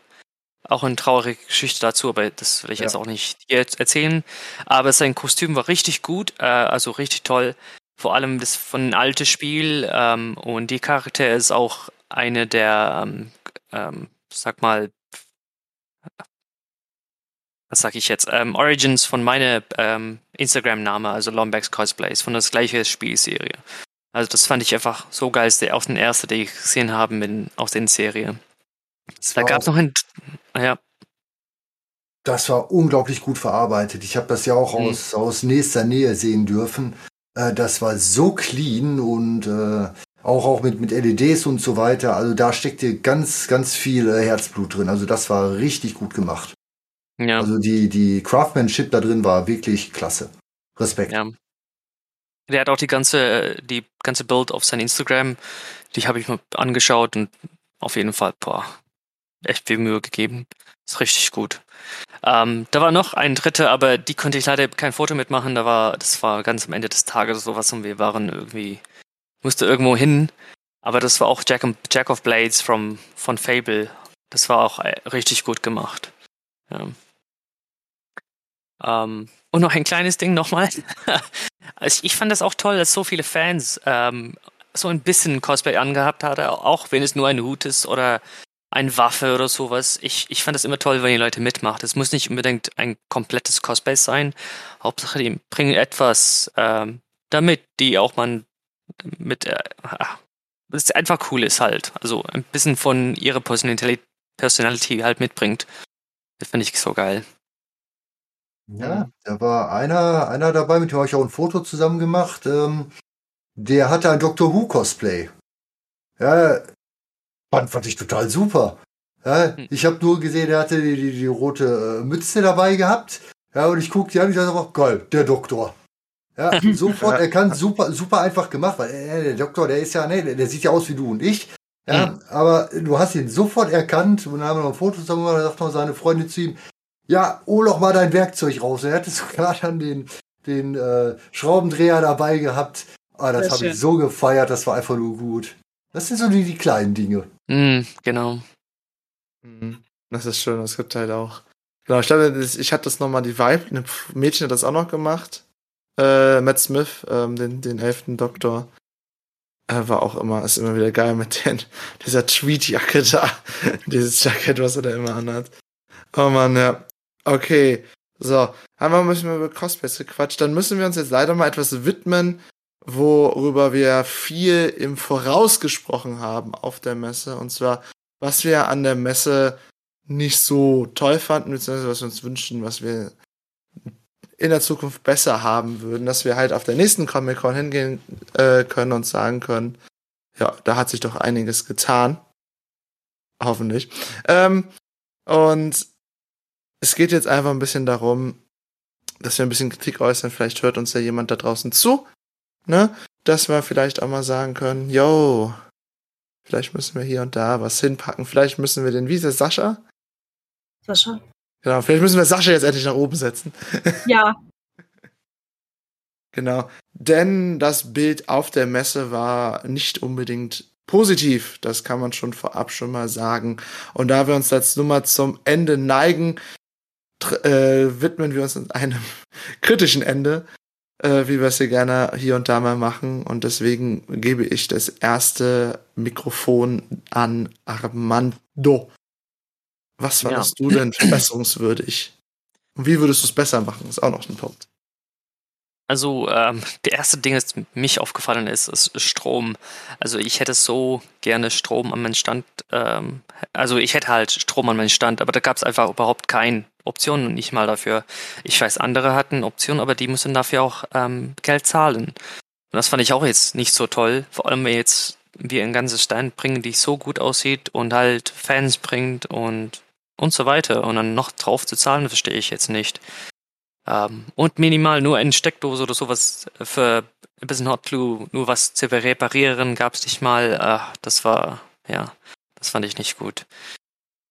Auch eine traurige Geschichte dazu, aber das will ich ja. jetzt auch nicht erzählen. Aber sein Kostüm war richtig gut, äh, also richtig toll. Vor allem das von einem alten Spiel ähm, und die Charakter ist auch eine der ähm, ähm, sag mal, was sag ich jetzt, ähm, Origins von meiner ähm, Instagram-Name, also Lombax Cosplays, von der gleichen Spielserie. Also das fand ich einfach so geil, ist der auch den ersten, den ich gesehen habe in, aus den Serien. Da gab es noch ein, ja. Das war unglaublich gut verarbeitet. Ich habe das ja auch mhm. aus, aus nächster Nähe sehen dürfen. Äh, das war so clean und äh, auch, auch mit, mit LEDs und so weiter. Also da steckte ganz, ganz viel äh, Herzblut drin. Also das war richtig gut gemacht. Ja. Also die, die Craftsmanship da drin war wirklich klasse. Respekt. Ja. Der hat auch die ganze, die ganze Bild auf sein Instagram, die habe ich mir angeschaut und auf jeden Fall, boah, echt viel Mühe gegeben. Ist richtig gut. Ähm, da war noch ein dritter, aber die konnte ich leider kein Foto mitmachen. Da war, das war ganz am Ende des Tages sowas und wir waren irgendwie, musste irgendwo hin. Aber das war auch Jack, Jack of Blades from, von Fable. Das war auch äh, richtig gut gemacht. Ja. Ähm, und noch ein kleines Ding nochmal. also ich fand das auch toll, dass so viele Fans ähm, so ein bisschen Cosplay angehabt hatte, auch wenn es nur ein Hut ist oder eine Waffe oder sowas. Ich, ich fand das immer toll, wenn die Leute mitmachen. Es muss nicht unbedingt ein komplettes Cosplay sein. Hauptsache, die bringen etwas ähm, damit, die auch man mit, äh, das einfach cool ist halt. Also ein bisschen von ihrer Personality, Personality halt mitbringt. Das finde ich so geil. Ja, da war einer, einer dabei, mit dem habe ich auch ein Foto zusammen gemacht. Ähm, der hatte ein Doctor Who Cosplay. Ja, fand, fand ich total super. Ja, hm. ich habe nur gesehen, er hatte die, die, die rote äh, Mütze dabei gehabt. Ja, und ich guckte die an und ich dachte geil, der Doktor. Ja, sofort er kann super, super einfach gemacht, weil äh, der Doktor, der ist ja, ne, der, der sieht ja aus wie du und ich. Ja, mhm. aber du hast ihn sofort erkannt und dann haben wir noch ein Foto zusammen gemacht, da sagt noch seine Freundin zu ihm, ja, hol doch mal dein Werkzeug raus. Er hatte sogar dann den, den äh, Schraubendreher dabei gehabt. Ah, das habe ich so gefeiert, das war einfach nur gut. Das sind so die, die kleinen Dinge. Mm, genau. Mhm. Das ist schön, das gibt halt auch. Genau, ich glaube, ich hatte das nochmal, die Vibe, ein Mädchen hat das auch noch gemacht. Äh, Matt Smith, ähm, den, den elften Doktor. Äh, war auch immer, ist immer wieder geil mit den, dieser Tweetjacke da. Dieses Jackett, was er da immer anhat. Oh man, ja. Okay, so. Einmal müssen wir über Cosplays gequatscht. Dann müssen wir uns jetzt leider mal etwas widmen, worüber wir viel im Voraus gesprochen haben auf der Messe. Und zwar, was wir an der Messe nicht so toll fanden, beziehungsweise was wir uns wünschen, was wir in der Zukunft besser haben würden, dass wir halt auf der nächsten Comic-Con hingehen äh, können und sagen können, ja, da hat sich doch einiges getan. Hoffentlich. Ähm, und es geht jetzt einfach ein bisschen darum, dass wir ein bisschen Kritik äußern. Vielleicht hört uns ja jemand da draußen zu, ne? Dass wir vielleicht auch mal sagen können, yo, vielleicht müssen wir hier und da was hinpacken. Vielleicht müssen wir den, wie ist Sascha? Sascha. Genau, vielleicht müssen wir Sascha jetzt endlich nach oben setzen. Ja. genau. Denn das Bild auf der Messe war nicht unbedingt positiv. Das kann man schon vorab schon mal sagen. Und da wir uns als Nummer zum Ende neigen, äh, widmen wir uns einem kritischen Ende, äh, wie wir es hier gerne hier und da mal machen. Und deswegen gebe ich das erste Mikrofon an Armando. Was fandest ja. du denn verbesserungswürdig? Und wie würdest du es besser machen? Ist auch noch ein Punkt. Also ähm, der erste Ding, das mich aufgefallen ist, ist Strom. Also ich hätte so gerne Strom an meinen Stand. Ähm, also ich hätte halt Strom an meinen Stand, aber da gab es einfach überhaupt keine Optionen nicht mal dafür. Ich weiß, andere hatten Optionen, aber die müssen dafür auch ähm, Geld zahlen. Und das fand ich auch jetzt nicht so toll. Vor allem, wenn jetzt wir ein ganzes Stand bringen, die so gut aussieht und halt Fans bringt und und so weiter. Und dann noch drauf zu zahlen, verstehe ich jetzt nicht. Ähm, und minimal nur eine Steckdose oder sowas für ein bisschen Hot Glue, nur was zu reparieren, gab es nicht mal. Äh, das war, ja, das fand ich nicht gut.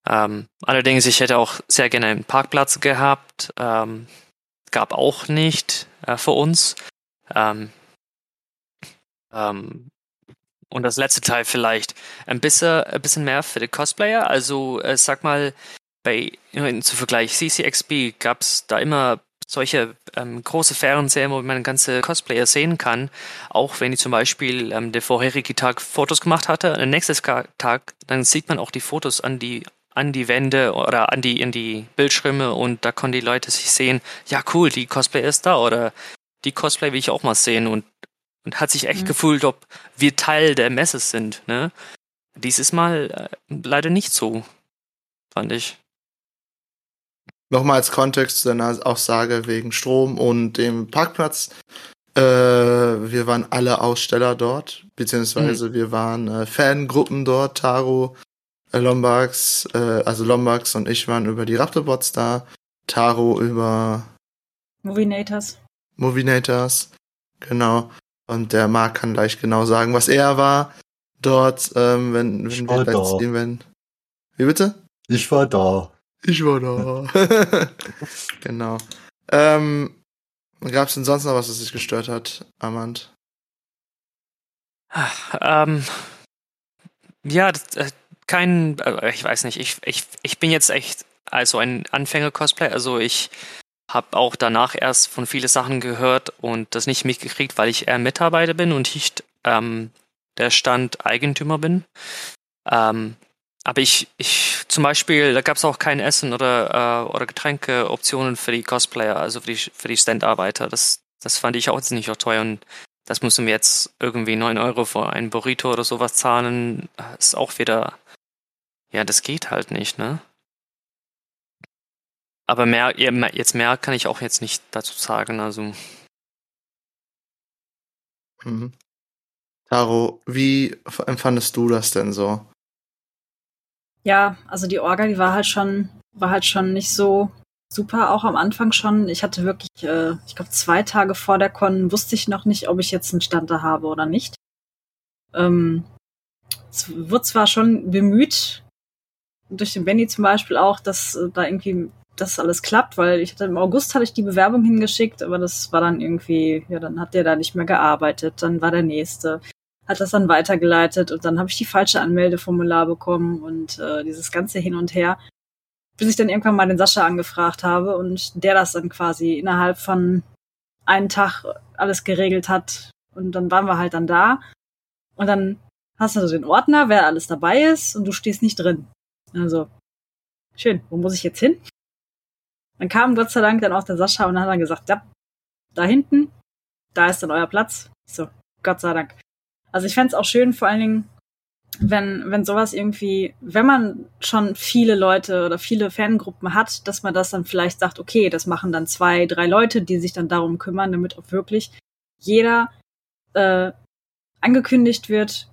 Ähm, allerdings, ich hätte auch sehr gerne einen Parkplatz gehabt. Ähm, gab auch nicht äh, für uns. Ähm, ähm, und das letzte Teil vielleicht ein bisschen, ein bisschen mehr für die Cosplayer. Also äh, sag mal, bei zu Vergleich CCXP gab es da immer solche ähm, große Fernseher, wo man ganze Cosplayer sehen kann, auch wenn ich zum Beispiel ähm, der vorherige Tag Fotos gemacht hatte, der nächste Tag, dann sieht man auch die Fotos an die an die Wände oder an die in die Bildschirme und da können die Leute sich sehen, ja cool, die Cosplay ist da oder die Cosplay will ich auch mal sehen und und hat sich echt mhm. gefühlt, ob wir Teil der Messe sind. Ne? Dieses Mal äh, leider nicht so, fand ich. Nochmal als Kontext zu deiner Aussage wegen Strom und dem Parkplatz. Äh, wir waren alle Aussteller dort, beziehungsweise mhm. wir waren äh, Fangruppen dort. Taro, äh, Lombax, äh, also Lombax und ich waren über die Raptorbots da. Taro über Movinators. Movinators, genau. Und der Marc kann gleich genau sagen, was er war dort, ähm, wenn, wenn ich wir letztes Event. Wie bitte? Ich war da. Ich war da. genau. Ähm, Gab es denn sonst noch was, was dich gestört hat, Amand? Ähm, ja, das, äh, kein, äh, ich weiß nicht, ich, ich, ich bin jetzt echt also ein Anfänger-Cosplay, also ich habe auch danach erst von viele Sachen gehört und das nicht mitgekriegt, weil ich eher Mitarbeiter bin und nicht ähm, der Stand Eigentümer bin. Ähm, aber ich, ich zum Beispiel, da gab es auch kein Essen oder, äh, oder Getränkeoptionen für die Cosplayer, also für die, für die Standarbeiter. Das, das fand ich auch jetzt nicht auch teuer und das müssen wir jetzt irgendwie 9 Euro für ein Burrito oder sowas zahlen. Ist auch wieder, ja, das geht halt nicht, ne? Aber mehr, jetzt mehr kann ich auch jetzt nicht dazu sagen, also. Mhm. Taro, wie empfandest du das denn so? Ja, also die Orga, die war halt schon, war halt schon nicht so super, auch am Anfang schon. Ich hatte wirklich, äh, ich glaube, zwei Tage vor der Con wusste ich noch nicht, ob ich jetzt einen Stand da habe oder nicht. Ähm, es wird zwar schon bemüht, durch den Benny zum Beispiel auch, dass äh, da irgendwie das alles klappt, weil ich hatte im August hatte ich die Bewerbung hingeschickt, aber das war dann irgendwie, ja, dann hat der da nicht mehr gearbeitet, dann war der nächste hat das dann weitergeleitet und dann habe ich die falsche Anmeldeformular bekommen und äh, dieses ganze Hin und Her, bis ich dann irgendwann mal den Sascha angefragt habe und der das dann quasi innerhalb von einem Tag alles geregelt hat und dann waren wir halt dann da und dann hast du den Ordner, wer alles dabei ist und du stehst nicht drin. Also schön, wo muss ich jetzt hin? Dann kam Gott sei Dank dann auch der Sascha und dann hat er gesagt, ja, da hinten, da ist dann euer Platz. So, Gott sei Dank. Also ich fände es auch schön, vor allen Dingen, wenn, wenn sowas irgendwie, wenn man schon viele Leute oder viele Fangruppen hat, dass man das dann vielleicht sagt, okay, das machen dann zwei, drei Leute, die sich dann darum kümmern, damit auch wirklich jeder äh, angekündigt wird,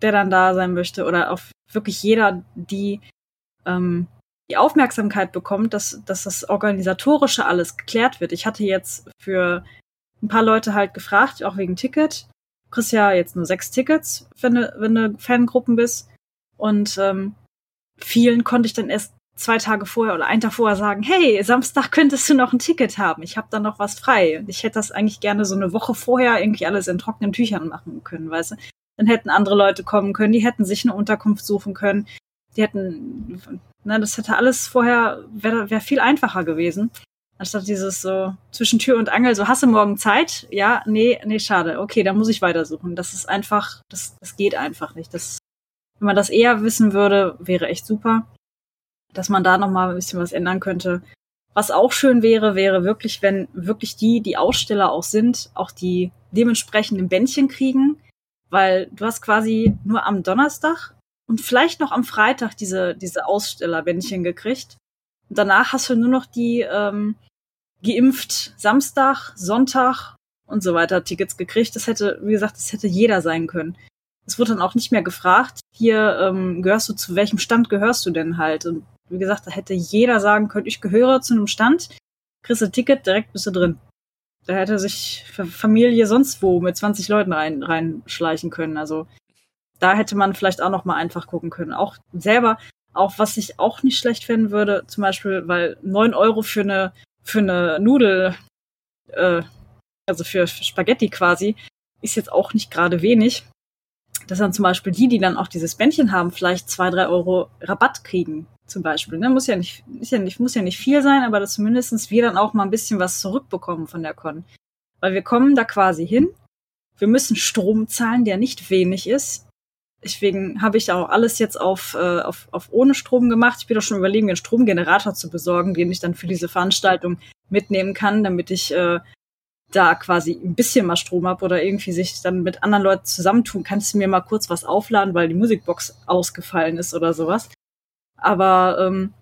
der dann da sein möchte, oder auch wirklich jeder, die ähm, die Aufmerksamkeit bekommt, dass, dass das Organisatorische alles geklärt wird. Ich hatte jetzt für ein paar Leute halt gefragt, auch wegen Ticket, kriegst ja jetzt nur sechs Tickets, wenn du, wenn du Fangruppen bist. Und ähm, vielen konnte ich dann erst zwei Tage vorher oder einen Tag vorher sagen, hey, Samstag könntest du noch ein Ticket haben. Ich habe da noch was frei. Ich hätte das eigentlich gerne so eine Woche vorher irgendwie alles in trockenen Tüchern machen können, weißt du. Dann hätten andere Leute kommen können, die hätten sich eine Unterkunft suchen können. Die hätten, ne, das hätte alles vorher, wäre wär viel einfacher gewesen. Anstatt dieses so zwischen Tür und Angel, so hast du morgen Zeit? Ja, nee, nee, schade. Okay, dann muss ich weitersuchen. Das ist einfach, das, das geht einfach nicht. Das, wenn man das eher wissen würde, wäre echt super, dass man da nochmal ein bisschen was ändern könnte. Was auch schön wäre, wäre wirklich, wenn wirklich die, die Aussteller auch sind, auch die dementsprechenden Bändchen kriegen, weil du hast quasi nur am Donnerstag und vielleicht noch am Freitag diese, diese Ausstellerbändchen gekriegt. Und danach hast du nur noch die, ähm, geimpft Samstag, Sonntag und so weiter Tickets gekriegt. Das hätte, wie gesagt, das hätte jeder sein können. Es wurde dann auch nicht mehr gefragt, hier ähm, gehörst du zu welchem Stand gehörst du denn halt? Und wie gesagt, da hätte jeder sagen können, ich gehöre zu einem Stand, kriegst ein Ticket, direkt bist du drin. Da hätte sich Familie sonst wo mit 20 Leuten rein, reinschleichen können. Also da hätte man vielleicht auch noch mal einfach gucken können. Auch selber, auch was ich auch nicht schlecht finden würde, zum Beispiel, weil neun Euro für eine für eine Nudel, äh, also für Spaghetti quasi, ist jetzt auch nicht gerade wenig. Dass dann zum Beispiel die, die dann auch dieses Bändchen haben, vielleicht zwei, drei Euro Rabatt kriegen, zum Beispiel. Ne? Muss ja nicht, ist ja nicht, muss ja nicht viel sein, aber dass zumindest wir dann auch mal ein bisschen was zurückbekommen von der Con. Weil wir kommen da quasi hin. Wir müssen Strom zahlen, der nicht wenig ist. Deswegen habe ich auch alles jetzt auf, äh, auf, auf ohne Strom gemacht. Ich bin doch schon überlegen, einen Stromgenerator zu besorgen, den ich dann für diese Veranstaltung mitnehmen kann, damit ich äh, da quasi ein bisschen mal Strom habe oder irgendwie sich dann mit anderen Leuten zusammentun, kannst du mir mal kurz was aufladen, weil die Musikbox ausgefallen ist oder sowas. Aber ähm,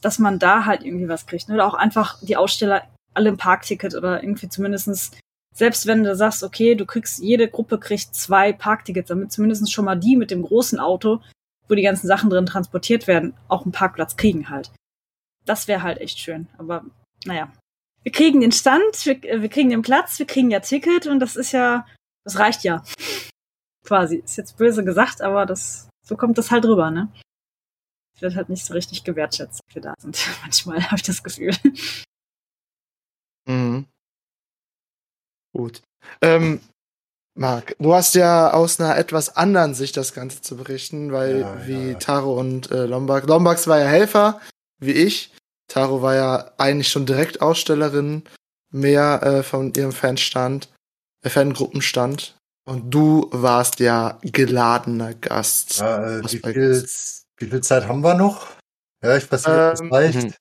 dass man da halt irgendwie was kriegt. Ne? Oder auch einfach die Aussteller alle ein Parkticket oder irgendwie zumindestens selbst wenn du sagst, okay, du kriegst, jede Gruppe kriegt zwei Parktickets, damit zumindest schon mal die mit dem großen Auto, wo die ganzen Sachen drin transportiert werden, auch einen Parkplatz kriegen halt. Das wäre halt echt schön. Aber naja, wir kriegen den Stand, wir, wir kriegen den Platz, wir kriegen ja Ticket und das ist ja, das reicht ja. Quasi. Ist jetzt böse gesagt, aber das, so kommt das halt rüber, ne? Wird halt nicht so richtig gewertschätzt, dass wir da sind. Manchmal habe ich das Gefühl. Mhm. Gut. Ähm, Marc, du hast ja aus einer etwas anderen Sicht das Ganze zu berichten, weil ja, wie ja. Taro und äh, Lombard, Lombax war ja Helfer, wie ich. Taro war ja eigentlich schon direkt Ausstellerin, mehr äh, von ihrem Fanstand, äh, Fangruppenstand. Und du warst ja geladener Gast. Ja, äh, wie, viel, wie, viel, Zeit haben wir noch? Ja, ich weiß nicht, ob das ähm, reicht. Mhm.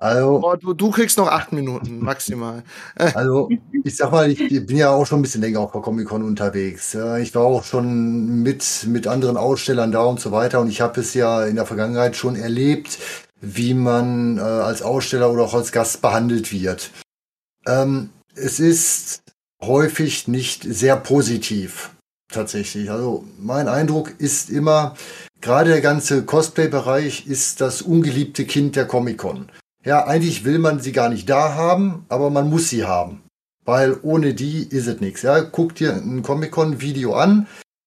Also, oh, du, du kriegst noch acht Minuten maximal. Also, ich sag mal, ich bin ja auch schon ein bisschen länger auf der Comic-Con unterwegs. Ich war auch schon mit, mit anderen Ausstellern da und so weiter. Und ich habe es ja in der Vergangenheit schon erlebt, wie man äh, als Aussteller oder auch als Gast behandelt wird. Ähm, es ist häufig nicht sehr positiv, tatsächlich. Also, mein Eindruck ist immer, gerade der ganze Cosplay-Bereich ist das ungeliebte Kind der Comic-Con. Ja, eigentlich will man sie gar nicht da haben, aber man muss sie haben. Weil ohne die ist es nichts. Ja, guck dir ein Comic-Con-Video an.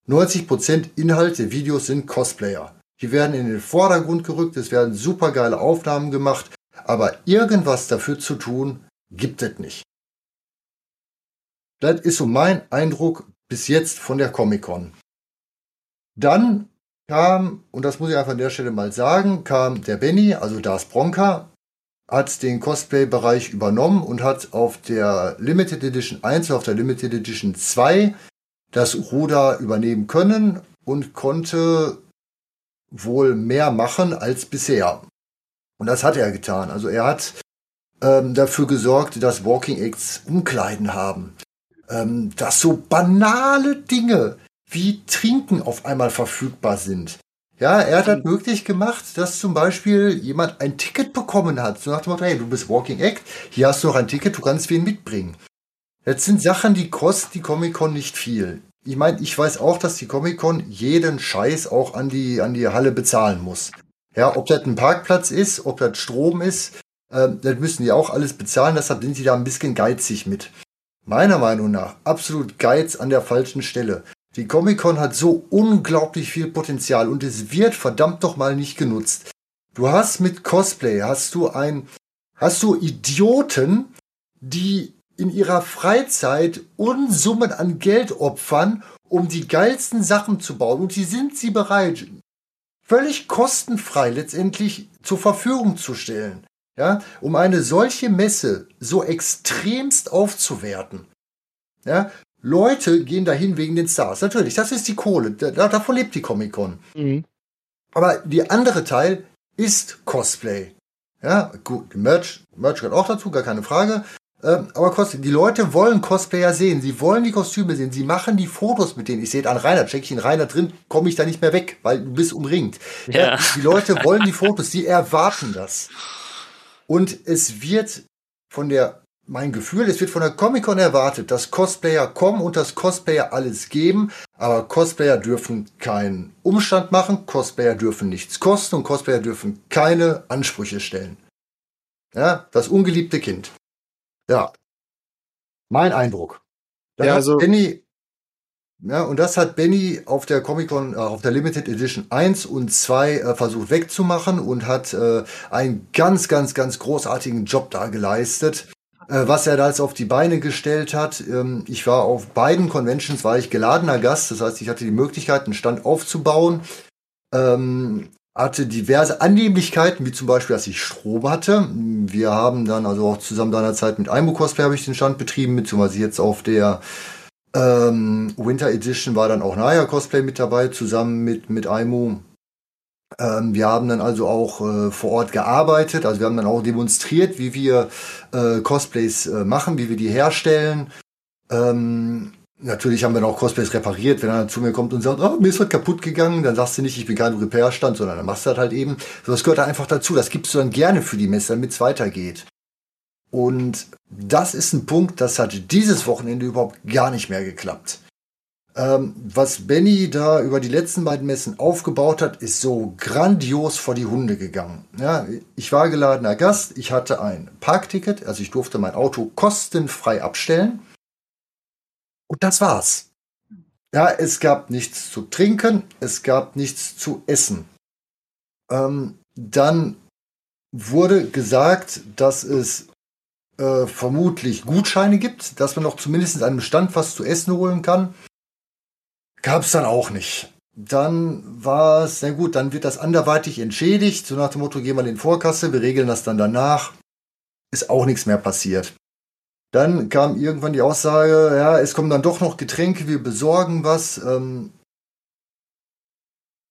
90% Inhalt der Videos sind Cosplayer. Die werden in den Vordergrund gerückt, es werden super geile Aufnahmen gemacht, aber irgendwas dafür zu tun, gibt es nicht. Das ist so mein Eindruck bis jetzt von der Comic-Con. Dann kam, und das muss ich einfach an der Stelle mal sagen, kam der Benny, also Das Bronca, hat den Cosplay-Bereich übernommen und hat auf der Limited Edition 1 und auf der Limited Edition 2 das Ruder übernehmen können und konnte wohl mehr machen als bisher. Und das hat er getan. Also er hat ähm, dafür gesorgt, dass Walking Acts Umkleiden haben. Ähm, dass so banale Dinge wie Trinken auf einmal verfügbar sind. Ja, er hat halt möglich gemacht, dass zum Beispiel jemand ein Ticket bekommen hat. So nach dem Motto, hey, du bist Walking Act, hier hast du noch ein Ticket, du kannst wen mitbringen. Das sind Sachen, die kosten die Comic-Con nicht viel. Ich meine, ich weiß auch, dass die Comic-Con jeden Scheiß auch an die, an die Halle bezahlen muss. Ja, ob das ein Parkplatz ist, ob das Strom ist, äh, das müssen die auch alles bezahlen, deshalb sind sie da ein bisschen geizig mit. Meiner Meinung nach absolut Geiz an der falschen Stelle. Die Comic-Con hat so unglaublich viel Potenzial und es wird verdammt doch mal nicht genutzt. Du hast mit Cosplay, hast du ein, hast du Idioten, die in ihrer Freizeit Unsummen an Geld opfern, um die geilsten Sachen zu bauen und die sind sie bereit, völlig kostenfrei letztendlich zur Verfügung zu stellen. Ja, um eine solche Messe so extremst aufzuwerten. Ja, Leute gehen dahin wegen den Stars. Natürlich, das ist die Kohle. Da, davon lebt die Comic-Con. Mhm. Aber die andere Teil ist Cosplay. Ja, gut, Merch, Merch gehört auch dazu, gar keine Frage. Ähm, aber Cosplay, die Leute wollen Cosplayer sehen. Sie wollen die Kostüme sehen. Sie machen die Fotos mit denen. Ich sehe an Rainer, check ich ihn Rainer drin, komme ich da nicht mehr weg, weil du bist umringt. Ja. ja. Die Leute wollen die Fotos, sie erwarten das. Und es wird von der mein Gefühl, es wird von der Comic-Con erwartet, dass Cosplayer kommen und dass Cosplayer alles geben, aber Cosplayer dürfen keinen Umstand machen, Cosplayer dürfen nichts kosten und Cosplayer dürfen keine Ansprüche stellen. Ja, das ungeliebte Kind. Ja. Mein Eindruck. Da ja, also Benny, ja, und das hat Benny auf der Comic-Con, äh, auf der Limited Edition 1 und 2 äh, versucht wegzumachen und hat äh, einen ganz, ganz, ganz großartigen Job da geleistet. Äh, was er da jetzt auf die Beine gestellt hat. Ähm, ich war auf beiden Conventions, war ich geladener Gast. Das heißt, ich hatte die Möglichkeit, einen Stand aufzubauen. Ähm, hatte diverse Annehmlichkeiten, wie zum Beispiel, dass ich Strom hatte. Wir haben dann also auch zusammen seinerzeit mit Aimo Cosplay habe ich den Stand betrieben, beziehungsweise jetzt auf der ähm, Winter Edition war dann auch Naya Cosplay mit dabei, zusammen mit, mit Aimo. Ähm, wir haben dann also auch äh, vor Ort gearbeitet, also wir haben dann auch demonstriert, wie wir äh, Cosplays äh, machen, wie wir die herstellen. Ähm, natürlich haben wir dann auch Cosplays repariert. Wenn er zu mir kommt und sagt, oh, mir ist was kaputt gegangen, dann sagst du nicht, ich bin kein Repairstand, sondern dann machst du das halt eben. So, das gehört da einfach dazu. Das gibst du dann gerne für die Messe, damit es weitergeht. Und das ist ein Punkt, das hat dieses Wochenende überhaupt gar nicht mehr geklappt. Ähm, was Benny da über die letzten beiden Messen aufgebaut hat, ist so grandios vor die Hunde gegangen. Ja, ich war geladener Gast, ich hatte ein Parkticket, also ich durfte mein Auto kostenfrei abstellen. Und das war's. Ja, es gab nichts zu trinken, es gab nichts zu essen. Ähm, dann wurde gesagt, dass es äh, vermutlich Gutscheine gibt, dass man noch zumindest an einem Stand was zu essen holen kann. Gab es dann auch nicht. Dann war es, na gut, dann wird das anderweitig entschädigt. So nach dem Motto, gehen wir in Vorkasse, wir regeln das dann danach. Ist auch nichts mehr passiert. Dann kam irgendwann die Aussage, ja, es kommen dann doch noch Getränke, wir besorgen was. Ähm,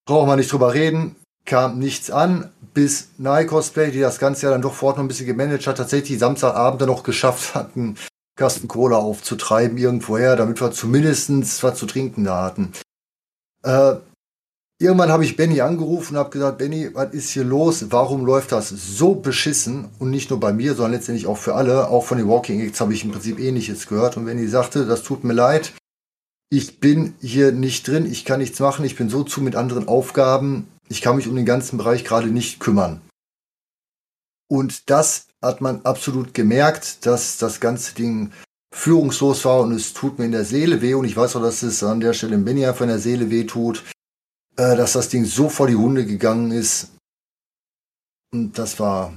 brauchen wir nicht drüber reden. Kam nichts an, bis Nike Cosplay, die das ganze Jahr dann doch fort noch ein bisschen gemanagt hat, tatsächlich Samstagabend dann noch geschafft hatten, Kasten Cola aufzutreiben irgendwoher, damit wir zumindest was zu trinken da hatten. Äh, irgendwann habe ich Benny angerufen und habe gesagt, Benny, was ist hier los? Warum läuft das so beschissen? Und nicht nur bei mir, sondern letztendlich auch für alle. Auch von den Walking Acts habe ich im Prinzip ähnliches gehört. Und Benny sagte, das tut mir leid. Ich bin hier nicht drin, ich kann nichts machen, ich bin so zu mit anderen Aufgaben, ich kann mich um den ganzen Bereich gerade nicht kümmern. Und das hat man absolut gemerkt, dass das ganze Ding führungslos war und es tut mir in der Seele weh und ich weiß auch, dass es an der Stelle Benny einfach in der Seele weh tut, äh, dass das Ding so vor die Hunde gegangen ist. Und das war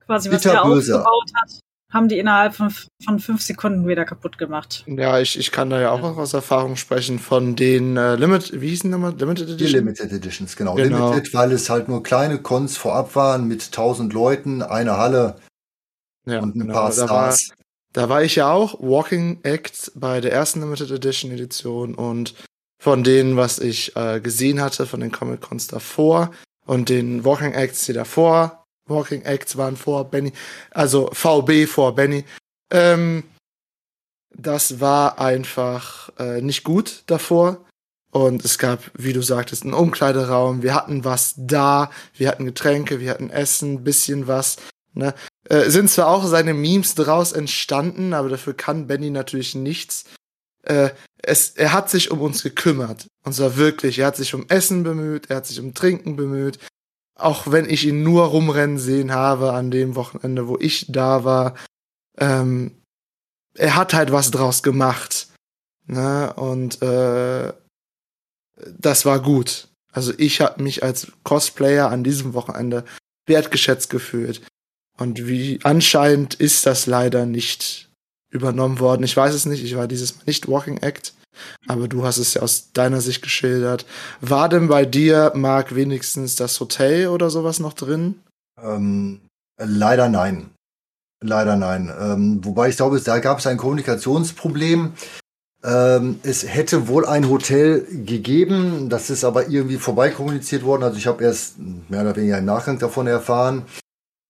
quasi was er aufgebaut hat, haben die innerhalb von, von fünf Sekunden wieder kaputt gemacht. Ja, ich, ich kann da ja auch noch aus Erfahrung sprechen von den äh, Limit, wie hießen die nochmal? Limited Editions? Die Limited Editions, genau. genau. Limited, weil es halt nur kleine Cons vorab waren mit tausend Leuten, eine Halle ja, und ein genau. paar Stars. Da war, da war ich ja auch Walking Act bei der ersten Limited Edition Edition und von denen, was ich äh, gesehen hatte, von den Comic Cons davor und den Walking Acts, die davor Walking Acts waren vor Benny, also VB vor Benny. Ähm, das war einfach äh, nicht gut davor. Und es gab, wie du sagtest, einen Umkleideraum. Wir hatten was da. Wir hatten Getränke, wir hatten Essen, bisschen was. Ne? Äh, sind zwar auch seine Memes draus entstanden, aber dafür kann Benny natürlich nichts. Äh, es, er hat sich um uns gekümmert. Und zwar wirklich. Er hat sich um Essen bemüht, er hat sich um Trinken bemüht auch wenn ich ihn nur rumrennen sehen habe an dem Wochenende, wo ich da war, ähm, er hat halt was draus gemacht. Ne? Und äh, das war gut. Also ich habe mich als Cosplayer an diesem Wochenende wertgeschätzt gefühlt. Und wie anscheinend ist das leider nicht übernommen worden. Ich weiß es nicht. Ich war dieses Mal nicht Walking Act. Aber du hast es ja aus deiner Sicht geschildert. War denn bei dir, Marc, wenigstens das Hotel oder sowas noch drin? Ähm, leider nein. Leider nein. Ähm, wobei ich glaube, da gab es ein Kommunikationsproblem. Ähm, es hätte wohl ein Hotel gegeben, das ist aber irgendwie vorbeikommuniziert worden. Also ich habe erst mehr oder weniger im Nachgang davon erfahren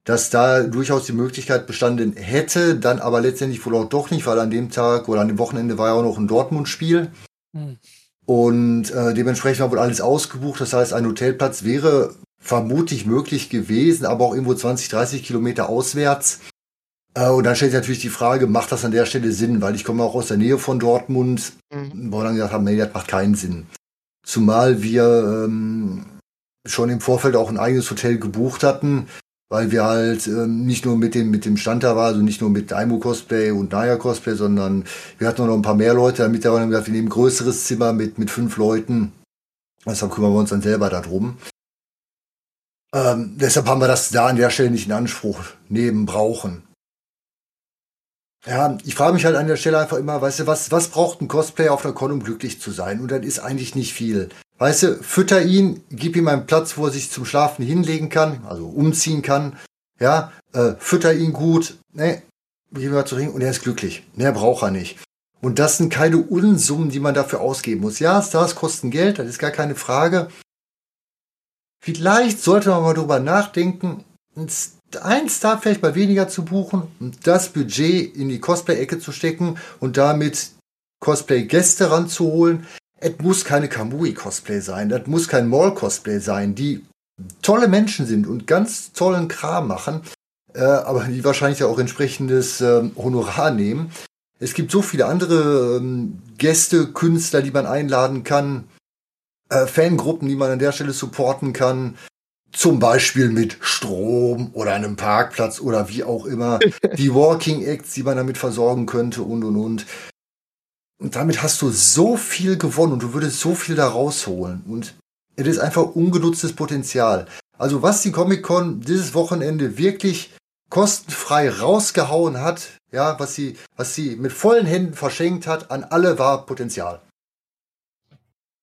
dass da durchaus die Möglichkeit bestanden hätte, dann aber letztendlich wohl auch doch nicht, weil an dem Tag oder an dem Wochenende war ja auch noch ein Dortmund-Spiel. Hm. Und äh, dementsprechend war wohl alles ausgebucht. Das heißt, ein Hotelplatz wäre vermutlich möglich gewesen, aber auch irgendwo 20, 30 Kilometer auswärts. Äh, und dann stellt sich natürlich die Frage, macht das an der Stelle Sinn? Weil ich komme auch aus der Nähe von Dortmund, mhm. wo wir dann gesagt haben, nee, das macht keinen Sinn. Zumal wir ähm, schon im Vorfeld auch ein eigenes Hotel gebucht hatten, weil wir halt ähm, nicht nur mit dem, mit dem Stand da waren, also nicht nur mit Daimo Cosplay und Naya Cosplay, sondern wir hatten noch ein paar mehr Leute damit, haben gesagt, wir nehmen ein größeres Zimmer mit, mit fünf Leuten. Deshalb kümmern wir uns dann selber darum. Ähm, deshalb haben wir das da an der Stelle nicht in Anspruch nehmen brauchen. Ja, ich frage mich halt an der Stelle einfach immer, weißt du, was, was braucht ein Cosplayer auf einer Con, um glücklich zu sein? Und das ist eigentlich nicht viel. Weißt du, fütter ihn, gib ihm einen Platz, wo er sich zum Schlafen hinlegen kann, also umziehen kann. Ja, äh, fütter ihn gut, ne, gib ihm was zu trinken und er ist glücklich. Mehr braucht er nicht. Und das sind keine Unsummen, die man dafür ausgeben muss. Ja, Stars kosten Geld, das ist gar keine Frage. vielleicht sollte man mal drüber nachdenken, ein Star vielleicht mal weniger zu buchen das Budget in die Cosplay-Ecke zu stecken und damit Cosplay-Gäste ranzuholen. Es muss keine Kamui-Cosplay sein, das muss kein Mall-Cosplay sein, die tolle Menschen sind und ganz tollen Kram machen, äh, aber die wahrscheinlich auch entsprechendes äh, Honorar nehmen. Es gibt so viele andere ähm, Gäste, Künstler, die man einladen kann, äh, Fangruppen, die man an der Stelle supporten kann. Zum Beispiel mit Strom oder einem Parkplatz oder wie auch immer. die Walking Acts, die man damit versorgen könnte und und und. Und damit hast du so viel gewonnen und du würdest so viel da rausholen. Und es ist einfach ungenutztes Potenzial. Also was die Comic-Con dieses Wochenende wirklich kostenfrei rausgehauen hat, ja, was sie, was sie mit vollen Händen verschenkt hat, an alle war Potenzial.